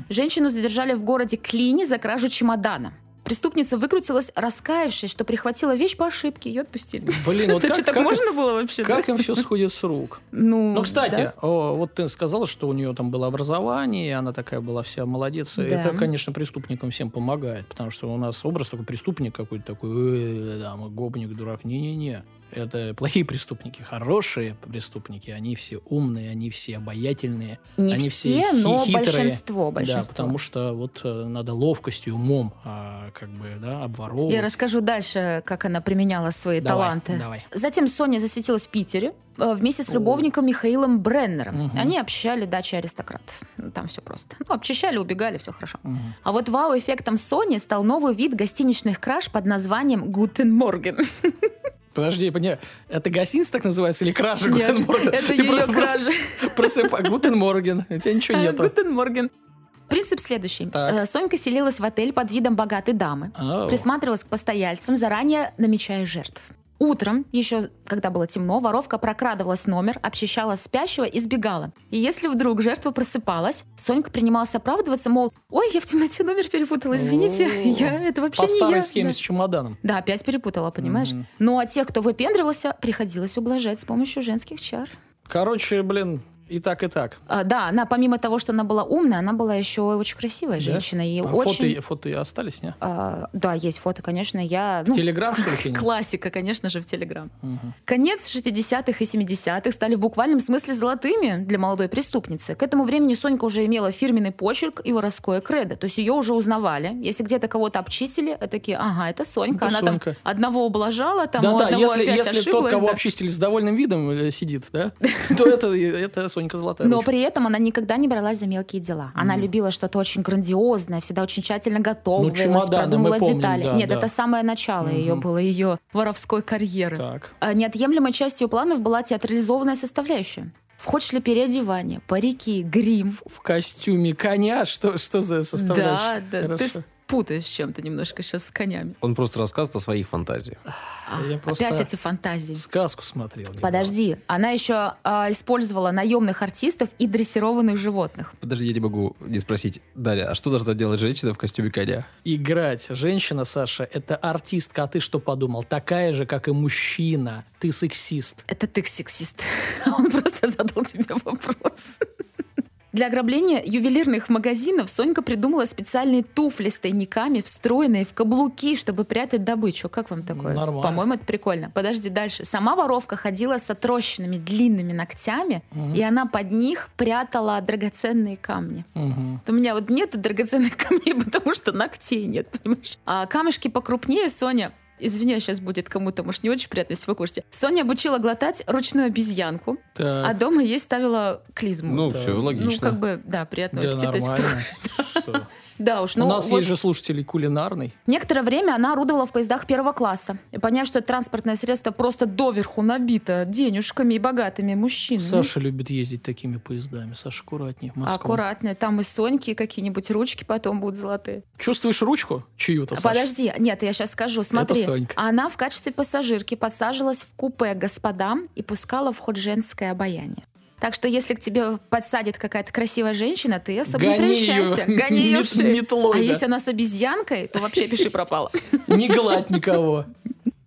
Женщину задержали в городе Клине за кражу чемодана. Преступница выкрутилась, раскаявшись, что прихватила вещь по ошибке, ее отпустили. Блин, вот Что, как, так можно было вообще? как им все сходит с рук? Ну, Ну, кстати, вот ты сказала, что у нее там было образование, она такая была вся молодец. Это, конечно, преступникам всем помогает, потому что у нас образ такой преступник какой-то такой, «Э, да, мы гопник, дурак. Не-не-не. Это плохие преступники. Хорошие преступники, они все умные, они все обаятельные. Не они все, все но хитрые. большинство, Да, большинство. потому что вот э, надо ловкостью, умом, а, как бы, да, обворовывать. Я расскажу дальше, как она применяла свои Давай, таланты. давай. Затем Соня засветилась в Питере э, вместе с О. любовником Михаилом Бреннером. Мгм. Они обчищали дачи аристократов. Ну, Там все просто. Ну, обчищали, убегали, все хорошо. Мгм. А вот вау-эффектом Сони стал новый вид гостиничных краж под названием «Guten Morgen». Подожди, поня- это гостиница так называется или кража Нет, Guten Morgen? это Ты ее просто кражи. Просыпай, Guten Morgen, у тебя ничего нету. Guten Morgen. Принцип следующий. Так. Э, Сонька селилась в отель под видом богатой дамы. Ау. Присматривалась к постояльцам, заранее намечая жертв. Утром, еще когда было темно, воровка прокрадывалась в номер, обчищала спящего и сбегала. И если вдруг жертва просыпалась, Сонька принималась оправдываться, мол, ой, я в темноте номер перепутала, извините, я это вообще По не старой я. схеме Да. с чемоданом. Да, опять перепутала, понимаешь? Ну а тех, кто выпендривался, приходилось ублажать с помощью женских чар. Короче, блин, и так, и так. А, да, она помимо того, что она была умная, она была еще очень красивая Да? женщина. И А очень... фото, фото остались, не? А, да, есть фото, конечно, я... ну, Телеграм, что ли? Классика, конечно же, в Телеграм. Мгм. Конец 60-х и 70-х стали в буквальном смысле золотыми для молодой преступницы. К этому времени Сонька уже имела фирменный почерк и воровское кредо. То есть ее уже узнавали. Если где-то кого-то обчистили, э, такие, ага, это Сонька. Это Она Сонька. там одного ублажала, там у Да-да, одного если, опять если тот, ошиблась, кого да. обчистили с довольным видом, э, сидит, да, то это, это Сонька Золотая Но ручка. при этом она никогда не бралась за мелкие дела. Она любила что-то очень грандиозное, всегда очень тщательно готовилась, Ну, чемоданы мы продумывала помним, детали. да, Нет, да. это самое начало ее Мгм. было, ее воровской карьеры. Так. А Неотъемлемой частью планов была театрализованная составляющая. В ход шли переодевание, парики, грим. В костюме коня, что, что за Да, составляющая? да, ты Хорошо. Путаешь с чем-то немножко сейчас с конями. Он просто рассказывает о своих фантазиях. Я Опять эти фантазии. Сказку смотрел. недавно. Подожди, она еще а, использовала наемных артистов и дрессированных животных. Подожди, я не могу не спросить. Дарья, а что должна делать женщина в костюме коня? Играть. Женщина, Саша, это артистка, а ты что подумал? Такая же, как и мужчина. Ты сексист. Это ты сексист. Он просто задал тебе вопрос. Для ограбления ювелирных магазинов Сонька придумала специальные туфли с тайниками, встроенные в каблуки, чтобы прятать добычу. Как вам такое? Нормально. По-моему, это прикольно. Подожди дальше. Сама воровка ходила с отрощенными длинными ногтями, Мгм. и она под них прятала драгоценные камни. Мгм. У меня вот нет драгоценных камней, потому что ногтей нет, понимаешь? А камешки покрупнее Соня Извини, сейчас будет кому-то, может, не очень приятно, если вы кушаете. Соня обучила глотать ручную обезьянку, а Так. дома ей ставила клизму. Ну, да. все логично. Ну, как бы, да, приятного Да, аппетита. кто- нормально. Всё. Да уж, У ну, нас вот есть же слушатели кулинарный. Некоторое время она орудовала в поездах первого класса. И поняв, что это транспортное средство просто доверху набито денежками и богатыми мужчинами. Саша любит ездить такими поездами. Саша, аккуратнее. в Москву. Аккуратно, там и Соньки какие-нибудь ручки потом будут золотые. Чувствуешь ручку чью-то, Саша? Подожди, нет, я сейчас скажу. Смотри, Сонька. она в качестве пассажирки подсаживалась в купе господам и пускала в ход женское обаяние. Так что если к тебе подсадит какая-то красивая женщина, ты особо не Гони прельщайся. её Гони ее в мет- шею. метлой, А да. если она с обезьянкой, то вообще пиши пропало. Не гладь никого.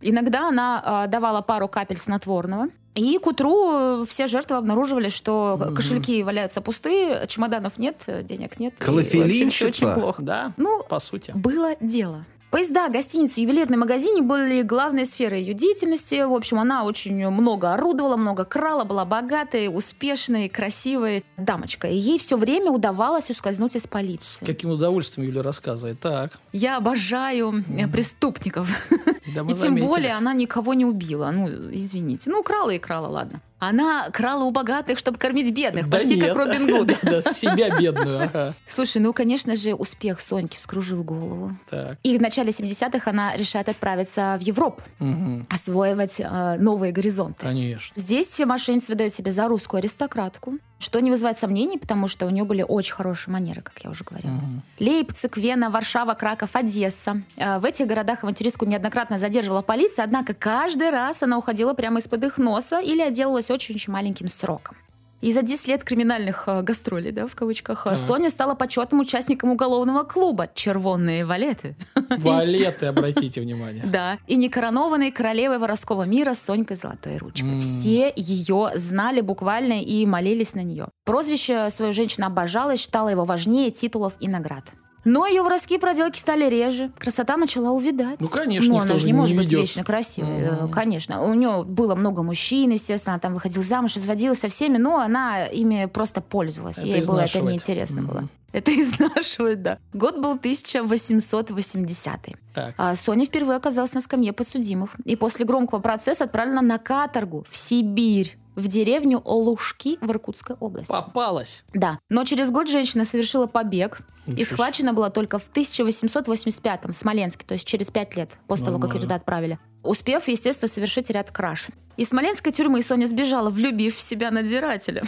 Иногда она а, давала пару капель снотворного. И к утру все жертвы обнаруживали, что Мгм. кошельки валяются пустые, чемоданов нет, денег нет. вообще всё очень плохо. Да, Ну, по сути. было дело. Поезда, гостиницы, ювелирные магазины были главной сферой ее деятельности. В общем, она очень много орудовала, много крала, была богатой, успешной, красивой дамочкой. Ей все время удавалось ускользнуть из полиции. Каким удовольствием Юля рассказывает. Так, Я обожаю э, преступников. да И тем заметили. более она никого не убила. Ну, извините. Ну, крала и крала, ладно. Она крала у богатых, чтобы кормить бедных. Да почти нет. как Робин Гуд. Да, да, себя бедную. ага. Слушай, ну, конечно же, успех Соньки вскружил голову. Так. И в начале 70-х она решает отправиться в Европу, Мгм. освоивать э, новые горизонты. Конечно. Здесь мошенница выдает себя за русскую аристократку, что не вызывает сомнений, потому что у нее были очень хорошие манеры, как я уже говорила. Мгм. Лейпциг, Вена, Варшава, Краков, Одесса. Э, В этих городах авантюристку неоднократно задерживала полиция, однако каждый раз она уходила прямо из-под их носа или отделалась очень-очень маленьким сроком. И за 10 лет криминальных э, гастролей, да, в кавычках, Так. Соня стала почетным участником уголовного клуба «Червонные валеты». Валеты, обратите внимание. Да. И некоронованной королевой воровского мира Сонькой Золотой Ручкой. Все ее знали буквально и молились на нее. Прозвище свою женщина обожала и считала его важнее титулов и наград. Но ее воровские проделки стали реже. Красота начала увидать. Ну, конечно, Ну, никто она же не не может быть ведется. вечно красивой. Э, Конечно. У нее было много мужчин, естественно. Она там выходила замуж, изводилась со всеми, но она ими просто пользовалась. Это Ей было это неинтересно было. Мгм. Это изнашивает, да. Год был 1880 Так. а Соня впервые оказалась на скамье подсудимых. И после громкого процесса отправлена на каторгу в Сибирь, в деревню Лужки в Иркутской области. Попалась. Да. Но через год женщина совершила побег. И Ничего схвачена была только в 1885-м в Смоленске, то есть через пять лет после того, как ее Нормально. туда отправили. Успев, естественно, совершить ряд краж. Из смоленской тюрьмы Соня сбежала, влюбив в себя надзирателя.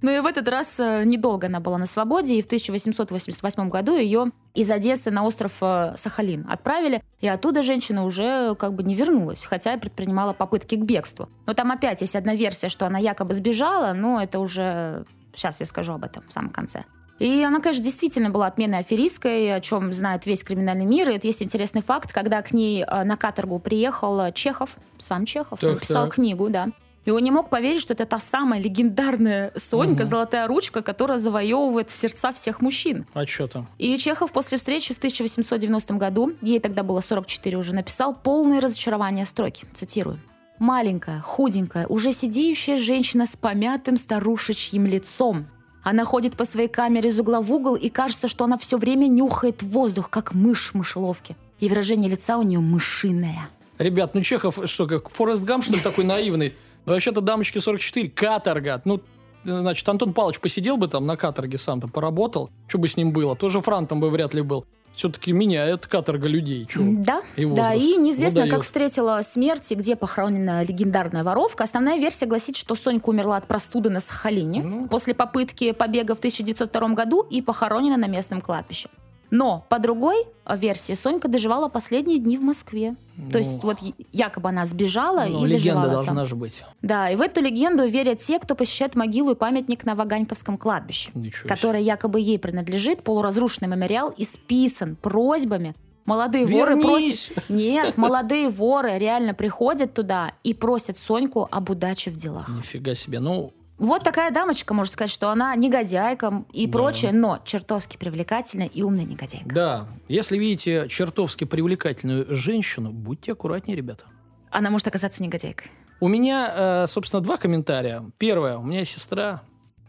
Ну и в этот раз э, недолго она была на свободе, и в 1888 году ее из Одессы на остров э, Сахалин отправили, и оттуда женщина уже как бы не вернулась, хотя и предпринимала попытки к бегству. Но там опять есть одна версия, что она якобы сбежала, но это уже... Сейчас я скажу об этом в самом конце. И она, конечно, действительно была отменной аферисткой, о чем знает весь криминальный мир. И вот есть интересный факт, когда к ней э, на каторгу приехал Чехов, сам Чехов, Так, написал так. книгу, да. И он не мог поверить, что это та самая легендарная Сонька, Мгм. золотая ручка, которая завоевывает сердца всех мужчин. А что там? И Чехов после встречи в 1890 году, ей тогда было 44 уже, написал полное разочарование строки. Цитирую. «Маленькая, худенькая, уже сидеющая женщина с помятым старушечьим лицом. Она ходит по своей камере из угла в угол, и кажется, что она все время нюхает воздух, как мышь в мышеловке. И выражение лица у нее мышиное». Ребят, ну Чехов, что, как Форест Гам, что ли, такой наивный? Ну, Вообще-то дамочки 44, каторга. Ну, значит, Антон Павлович посидел бы там на каторге сам-то, поработал. Что бы с ним было? Тоже франтом бы вряд ли был. Все-таки меняет каторга людей. Чё? Да, И да, и неизвестно, выдает. как встретила смерть и где похоронена легендарная воровка. Основная версия гласит, что Сонька умерла от простуды на Сахалине Ну. после попытки побега в 1902 году и похоронена на местном кладбище. Но по другой э, версии Сонька доживала последние дни в Москве. Ну, То есть вот я- якобы она сбежала ну, и легенда доживала должна там. же быть. Да, и в эту легенду верят те, кто посещает могилу и памятник на Ваганьковском кладбище Ничего которая якобы ей принадлежит, полуразрушенный мемориал исписан просьбами. Молодые воры Вернись! просят... Нет, молодые воры реально приходят туда и просят Соньку об удаче в делах. Нифига себе. Ну, Вот такая дамочка, можно сказать, что она негодяйка и Да. прочее, но чертовски привлекательная и умная негодяйка. да, если видите чертовски привлекательную женщину, будьте аккуратнее, ребята. Она может оказаться негодяйкой. У меня, э, собственно, два комментария. Первое. У меня сестра,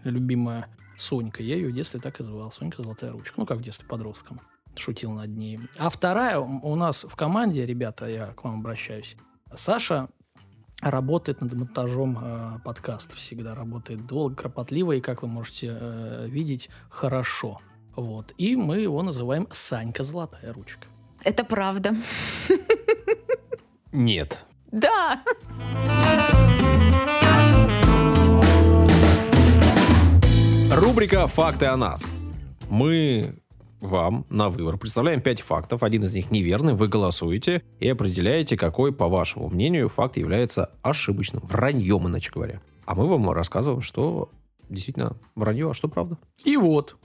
любимая Сонька. Я ее в детстве так и звал. Сонька Золотая Ручка. Ну, как в детстве подростком. Шутил над ней. А вторая. У у нас в команде, ребята, я к вам обращаюсь. Саша работает над монтажом э, подкаста. Всегда работает долго, кропотливо. И, как вы можете э, видеть, хорошо. Вот. И мы его называем Санька Золотая Ручка. Это правда. Нет. Да. Рубрика «Факты о нас». Мы вам на выбор представляем 5 фактов. Один из них неверный. Вы голосуете и определяете, какой, по вашему мнению, факт является ошибочным. Враньем, иначе говоря. А мы вам рассказываем, что действительно вранье, а что правда. И вот.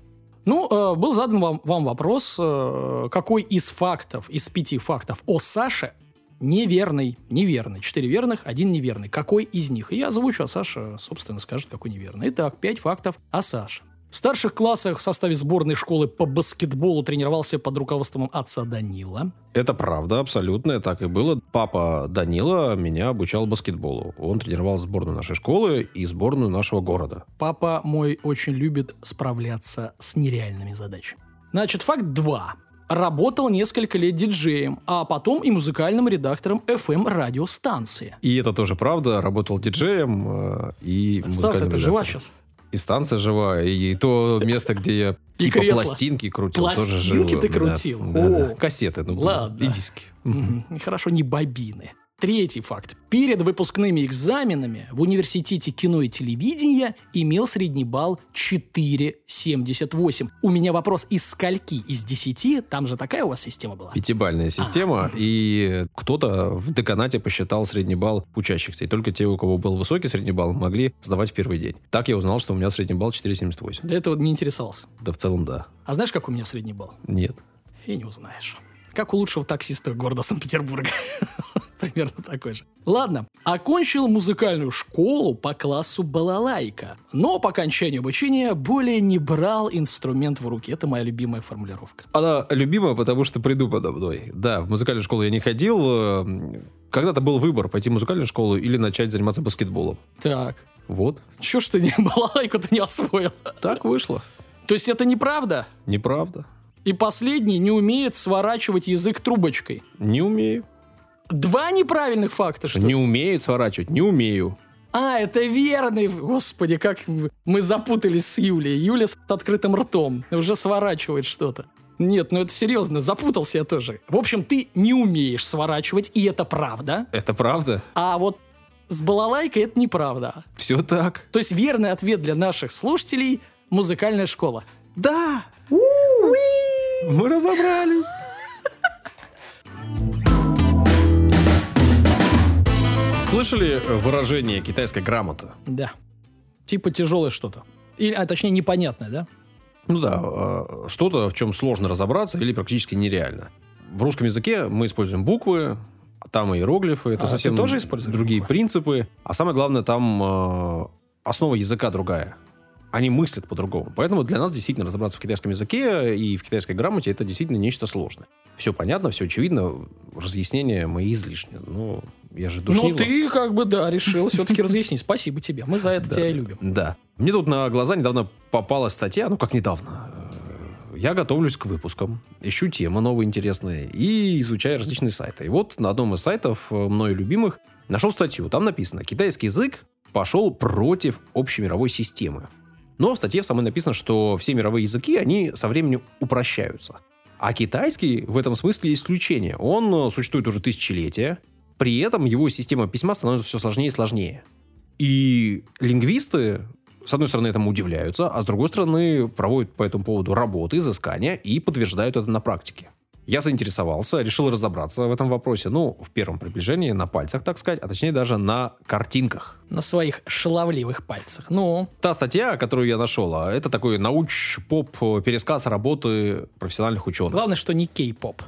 Ну, э, был задан вам, вам вопрос, э, какой из фактов, из пяти фактов о Саше неверный, неверный. Четыре верных, один неверный. Какой из них? И я озвучу, а Саша, собственно, скажет, какой неверный. Итак, пять фактов о Саше. В старших классах в составе сборной школы по баскетболу тренировался под руководством отца Данила. Это правда, абсолютно, так и было. Папа Данила меня обучал баскетболу. Он тренировал сборную нашей школы и сборную нашего города. Папа мой очень любит справляться с нереальными задачами. Значит, факт 2. Работал несколько лет диджеем, а потом и музыкальным редактором FM-радиостанции. И это тоже правда. Работал диджеем э, и Станция-то жива сейчас? И станция жива, и то место, где я И типа кресло. пластинки крутил, тоже Пластинки ты Да, крутил? да, да. О. Кассеты, ну, Ладно. и диски. Хорошо, не бобины. Третий факт. Перед выпускными экзаменами в университете кино и телевидения имел средний балл 4,78. У меня вопрос, из скольки? Из 10? Там же такая у вас система была? Пятибальная система, и кто-то в деканате посчитал средний балл учащихся. И только те, у кого был высокий средний балл, могли сдавать в первый день. Так я узнал, что у меня средний балл 4,78. До этого не интересовался. Да в целом да. А знаешь, как у меня средний балл? Нет. И не узнаешь. Как у лучшего таксиста города Санкт-Петербурга. Примерно такой же. Ладно. Окончил музыкальную школу по классу балалайка. Но по окончанию обучения более не брал инструмент в руки. Это моя любимая формулировка. Она любимая, потому что придумана мной. Да, в музыкальную школу я не ходил. э, Когда-то был выбор, пойти в музыкальную школу или начать заниматься баскетболом. Так. Вот. Чё ж ты не балалайку-то не освоил? Так вышло. То есть это неправда? Неправда. И последний не умеет сворачивать язык трубочкой. Не умею. Два неправильных факта, что? Не умеет сворачивать, не умею. А, это верный. Господи, как мы запутались с Юлей. Юля с открытым ртом уже сворачивает что-то. Нет, ну это серьезно, запутался я тоже. В общем, ты не умеешь сворачивать, и это правда. Это правда? А вот с балалайкой это неправда. Все так. То есть верный ответ для наших слушателей – музыкальная школа. Да! Мы разобрались. Слышали выражение китайская грамота? Да. Типа тяжелое что-то. Или, а точнее, непонятное, да? Ну да, э, что-то, в чем сложно разобраться или практически нереально. В русском языке мы используем буквы, там иероглифы, это А, совсем тоже другие буквы? принципы. А самое главное, там э, основа языка другая. Они мыслят по-другому. Поэтому для нас действительно разобраться в китайском языке и в китайской грамоте это действительно нечто сложное. Все понятно, все очевидно, разъяснения мои излишни. Ну, я же душнило. Ну, ты как бы, да, решил все-таки разъяснить. Спасибо тебе. Мы за это тебя и любим. Да. Мне тут на глаза недавно попалась статья, ну как недавно. Я готовлюсь к выпускам, ищу темы новые интересные и изучаю различные сайты. И вот на одном из сайтов, э, мною любимых, нашел статью. Там написано, китайский язык пошел против общемировой системы. Но в статье в самой написано, что все мировые языки, они со временем упрощаются. А китайский в этом смысле исключение. Он э, существует уже тысячелетия, при этом его система письма становится все сложнее и сложнее. И лингвисты, с одной стороны, этому удивляются, а с другой стороны, проводят по этому поводу работы, изыскания и подтверждают это на практике. Я заинтересовался, решил разобраться в этом вопросе, ну, в первом приближении, на пальцах, так сказать, а точнее даже на картинках. На своих шаловливых пальцах. Ну, Та статья, которую я нашел, а, это такой науч-поп-пересказ работы профессиональных ученых. главное, что не кей-поп.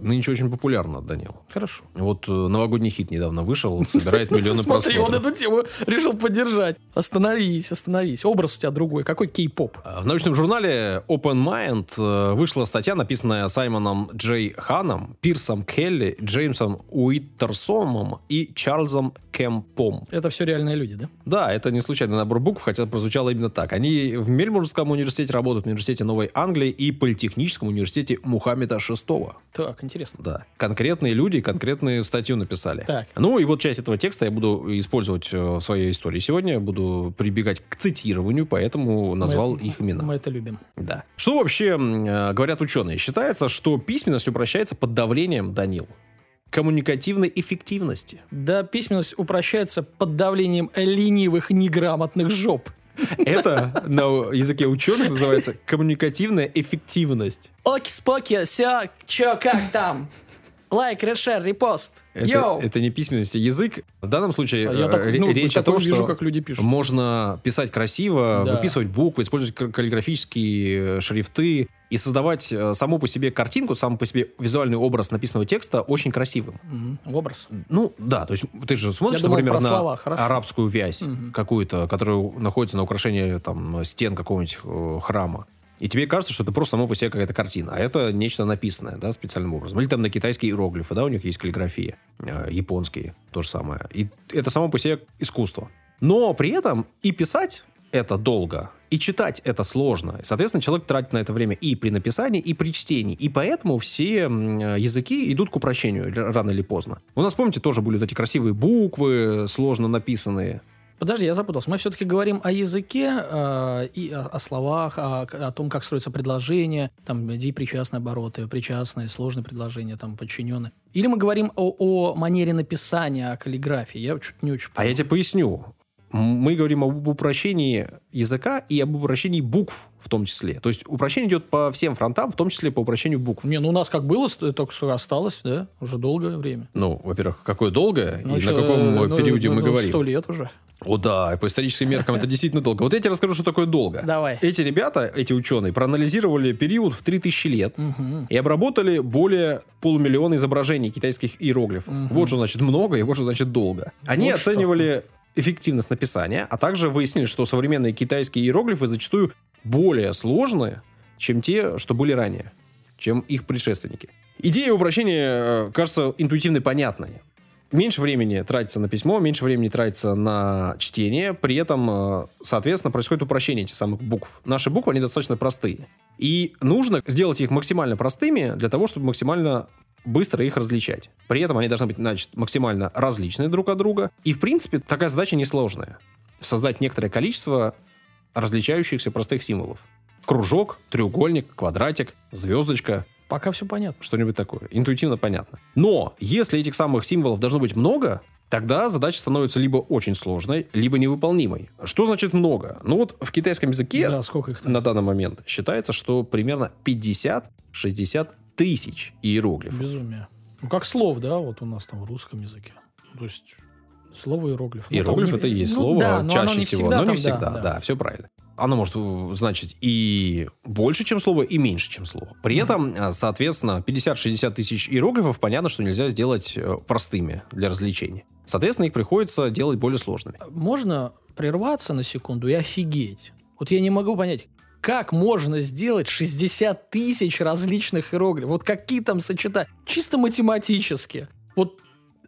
Нынче очень популярно, Данил. Хорошо. Вот э, новогодний хит недавно вышел, собирает миллионы Смотри, он просмотров. эту тему решил поддержать. Остановись, остановись. Образ у тебя другой. Какой кей-поп? В научном журнале Open Mind э, вышла статья, написанная Саймоном Джей Ханом, Пирсом Келли, Джеймсом Уиттерсомом и Чарльзом Кемпом. Это все реальные люди, да? Да, это не случайный набор букв, хотя прозвучало именно так. Они в Мельбурнском университете работают, в университете Новой Англии и Политехническом университете Мухаммеда VI. Так, интересно. Да. Конкретные люди конкретную статью написали. Так. Ну и вот часть этого текста я буду использовать э, в своей истории сегодня. Буду прибегать к цитированию, поэтому назвал Мы- их имена. Мы это любим. Да. Что вообще э, говорят ученые? Считается, что письменность упрощается под давлением, Данил, коммуникативной эффективности. Да, письменность упрощается под давлением ленивых, неграмотных жоп. Это на языке ученых называется коммуникативная эффективность. Оки-споки, все, чё, как там? Лайк, share, репост. Это, Йоу! это не письменность, а язык. В данном случае А я э, так- ре- ну, речь о том, вижу, что как люди пишут. можно писать красиво, Да. выписывать буквы, использовать кал- каллиграфические э, шрифты и создавать э, саму по себе картинку, сам по себе визуальный образ написанного текста очень красивым. Мгм, Образ. Ну, да, то есть ты же смотришь, Я например, на слова, хорошо. арабскую вязь Мгм. какую-то, которая находится на украшении там, стен какого-нибудь э, храма. И тебе кажется, что это просто само по себе какая-то картина, а это нечто написанное, да, специальным образом. Или там на китайские иероглифы, да, у них есть каллиграфия, э, японские, то же самое. И это само по себе искусство. Но при этом и писать это долго, и читать это сложно. Соответственно, человек тратит на это время и при написании, и при чтении. И поэтому все э, языки идут к упрощению рано или поздно. У нас, помните, тоже были вот эти красивые буквы, сложно написанные. Подожди, я запутался. Мы все-таки говорим о языке э, и о, о словах, о, о том, как строятся предложения, там, где причастные обороты, причастные, сложные предложения, там, подчиненные. Или мы говорим о, о манере написания, о каллиграфии. Я чуть не очень А я тебе поясню. Мы говорим об упрощении языка и об упрощении букв в том числе. То есть упрощение идет по всем фронтам, в том числе по упрощению букв. Не, ну у нас как было, только что осталось, да, уже долгое время. Ну, во-первых, какое долгое Ну, и чё, на каком э, ну, периоде ну, мы ну, говорим. Сто лет уже. О да, по историческим меркам это действительно долго. Вот я тебе расскажу, что такое долго. Давай. Эти ребята, эти ученые, проанализировали период в 3000 лет и обработали более полумиллиона изображений китайских иероглифов. Вот что значит много и вот что значит долго. Они Вот что. оценивали эффективность написания, а также выяснили, что современные китайские иероглифы зачастую более сложные, чем те, что были ранее, чем их предшественники. Идея упрощения э, кажется интуитивно понятной. Меньше времени тратится на письмо, меньше времени тратится на чтение, при этом, э, соответственно, происходит упрощение этих самых букв. Наши буквы, они достаточно простые. И нужно сделать их максимально простыми для того, чтобы максимально быстро их различать. При этом они должны быть, значит, максимально различны друг от друга. И, в принципе, такая задача несложная. Создать некоторое количество различающихся простых символов. Кружок, треугольник, квадратик, звездочка, Пока все понятно. что-нибудь такое. Интуитивно понятно. Но если этих самых символов должно быть много, тогда задача становится либо очень сложной, либо невыполнимой. Что значит много? Ну вот в китайском языке Да, сколько их там? на данный момент считается, что примерно 50-60 тысяч иероглифов. Безумие. Ну, как слов, да, вот у нас там в русском языке. То есть слово иероглиф. Ну, там Иероглиф не- это и есть ну слово да, чаще не всего, всегда но не там, всегда, да, все правильно. Оно может значить и больше, чем слово, и меньше, чем слово. При этом, э, соответственно, 50-60 тысяч иероглифов, понятно, что нельзя сделать э, простыми для развлечения. Соответственно, их приходится делать более сложными. Можно прерваться на секунду и офигеть. Вот я не могу понять, как можно сделать 60 тысяч различных иероглифов? Вот какие там сочетания? Чисто математически. Вот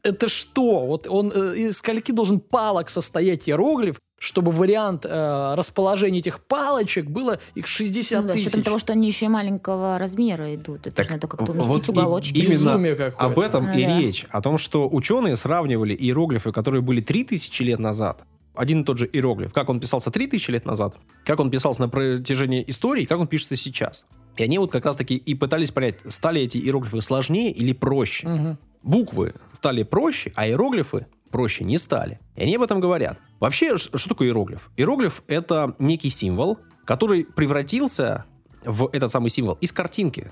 это что? Вот он э, из скольки должен палок состоять иероглиф, чтобы вариант э, расположения этих палочек было их 60 Ну да, с тысяч? учетом того, что они еще и маленького размера идут. Это Так же надо как-то вот уместить и- уголочки. именно Безумие какое-то. Об этом Ну и да. речь. О том, что ученые сравнивали иероглифы, которые были 3000 лет назад, один и тот же иероглиф, как он писался 3000 лет назад, как он писался на протяжении истории, как он пишется сейчас. И они вот как раз-таки и пытались понять, стали эти иероглифы сложнее или проще. Мгм. Буквы стали проще, а иероглифы проще не стали. И они об этом говорят. Вообще, что такое иероглиф? Иероглиф — это некий символ, который превратился в этот самый символ из картинки.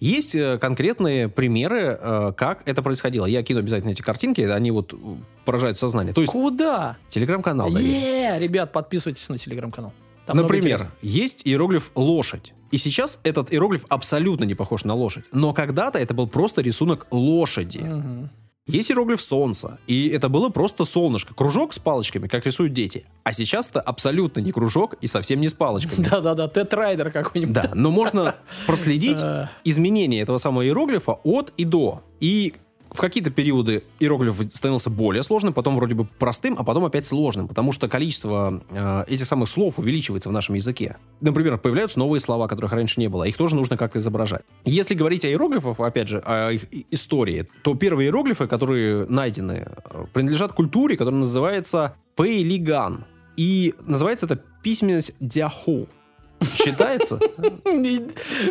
Есть э, конкретные примеры, э, как это происходило. Я кину обязательно эти картинки, они вот э, поражают сознание. То есть Куда? телеграм-канал. Давид. Е, ребят, подписывайтесь на телеграм-канал. Там Например, есть иероглиф лошадь. И сейчас этот иероглиф абсолютно не похож на лошадь. Но когда-то это был просто рисунок лошади. Мгм. Есть иероглиф солнца, и это было просто солнышко, кружок с палочками, как рисуют дети. А сейчас это абсолютно не кружок и совсем не с палочками. Да-да-да, Тетрайдер какой-нибудь. Да, но можно проследить изменение этого самого иероглифа от и до. И в какие-то периоды иероглиф становился более сложным, потом вроде бы простым, а потом опять сложным, потому что количество э, этих самых слов увеличивается в нашем языке. Например, появляются новые слова, которых раньше не было, их тоже нужно как-то изображать. Если говорить о иероглифах, опять же, о их истории, то первые иероглифы, которые найдены, э, принадлежат культуре, которая называется Пейлиган. И называется это письменность Дяху. Считается?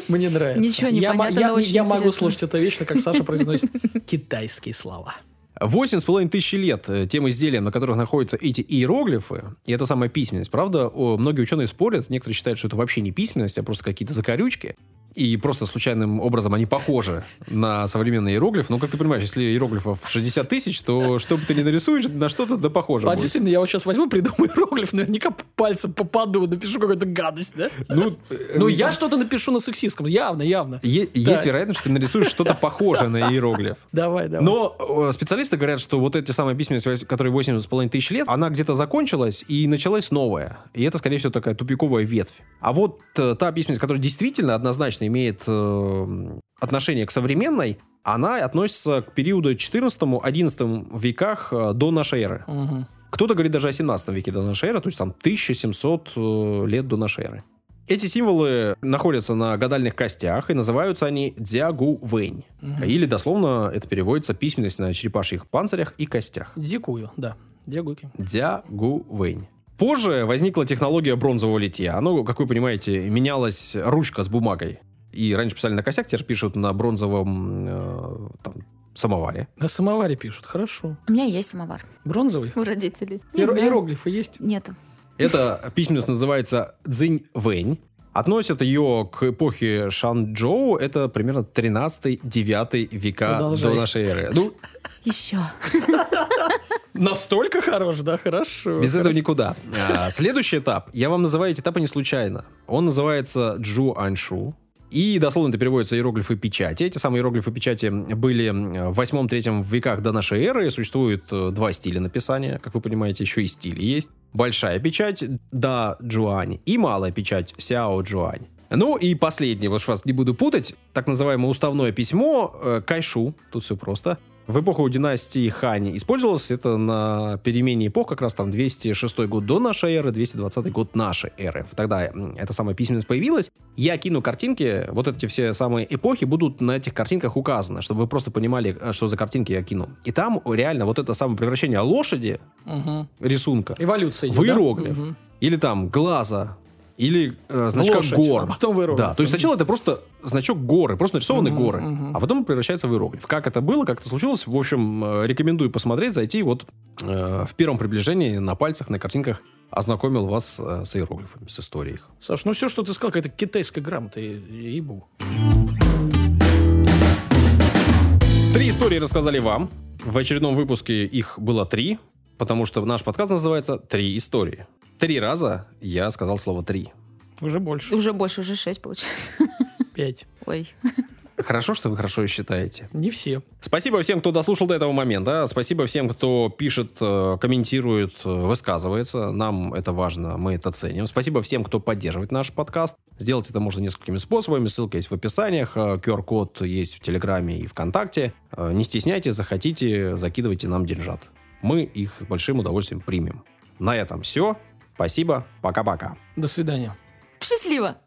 Мне нравится. Ничего не я, понятно, я, но очень я могу слушать это вечно, как Саша произносит китайские слова. Восемь с половиной тысяч лет э, тем изделиям, на которых находятся эти иероглифы, и это самая письменность. Правда, многие ученые спорят, некоторые считают, что это вообще не письменность, а просто какие-то закорючки, и просто случайным образом они похожи на современный иероглиф. Но, как ты понимаешь, если иероглифов 60 тысяч, то что бы ты ни нарисуешь, на что-то да похоже А будет. действительно, я вот сейчас возьму, придумаю иероглиф, наверняка пальцем попаду, напишу какую-то гадость, да? Ну, э, Ну, я что-то напишу на сексистском, явно, явно. Е- Есть вероятность, что ты нарисуешь что-то похожее на иероглиф. Давай, давай. Но э, специалисты говорят, что вот эти самые письменности, которые 8,5 тысяч лет, она где-то закончилась и началась новая. И это, скорее всего, такая тупиковая ветвь. А вот э, та письменность, которая действительно однозначно имеет э, отношение к современной, она относится к периоду 14-11 веках э, до нашей эры. Мгм. Кто-то говорит даже о 17 веке до нашей эры, то есть там 1700 э, лет до нашей эры. Эти символы находятся на гадальных костях, и называются они дзягу вэнь. Мгм. Или дословно это переводится письменность на черепашьих панцирях и костях. Дикую, да. Дягуйки. Дзягу вэнь. Позже возникла технология бронзового литья. Ну, как вы понимаете, менялась ручка с бумагой. И раньше писали на костях, теперь пишут на бронзовом э, там, самоваре. На самоваре пишут, хорошо. У меня есть самовар Бронзовый? у родителей. Знаю. Иероглифы есть? Нету. Эта письменность называется Цзинь Вэнь. Относят ее к эпохе Шанчжоу. Это примерно 13-9 века Продолжай. до нашей эры. Ну, Еще. Настолько хорош, да, хорошо. без этого никуда. А, следующий этап. Я вам называю эти этапы не случайно. Он называется Джу Аньшу. И дословно это переводится иероглифы печати. Эти самые иероглифы печати были в 8-3 веках до нашей эры. Существует э, два стиля написания. Как вы понимаете, еще и стили есть. Большая печать Да Джуань и малая печать Сяо Джуань. Ну и последнее, вот вас не буду путать, так называемое уставное письмо э, Кайшу, тут все просто. В эпоху династии Хань использовалось это на перемене эпох, как раз там 206 год до нашей эры, 220 год нашей эры. Тогда эта самая письменность появилась. Я кину картинки, вот эти все самые эпохи будут на этих картинках указаны, чтобы вы просто понимали, э, что за картинки я кину. И там реально вот это самое превращение лошади, Мгм. рисунка, Эволюция в да? иероглиф. Мгм. или там глаза или э, значка Лошадь, гор. а потом в иероглиф. Да, то есть сначала это просто значок горы, просто нарисованы Мгм, горы, мгм. а потом превращается в иероглиф. Как это было, как это случилось, в общем, э, рекомендую посмотреть, зайти вот э, в первом приближении на пальцах, на картинках ознакомил вас э, с иероглифами, с историей их. Саш, ну все, что ты сказал, какая-то китайская грамота, ей-богу. Три истории рассказали вам. В очередном выпуске их было три, потому что наш подкаст называется «Три истории». Три раза я сказал слово «три». Уже больше. Уже больше, уже шесть получается. Пять. Ой. Хорошо, что вы хорошо считаете. Не все. Спасибо всем, кто дослушал до этого момента. Спасибо всем, кто пишет, э, комментирует, э, высказывается. Нам это важно, мы это ценим. Спасибо всем, кто поддерживает наш подкаст. Сделать это можно несколькими способами. Ссылка есть в описаниях. э, QR-код есть в Телеграме и ВКонтакте. Э, Не стесняйтесь, захотите, закидывайте нам деньжат. Мы их с большим удовольствием примем. На этом все. Спасибо. Пока-пока. До свидания. Счастливо!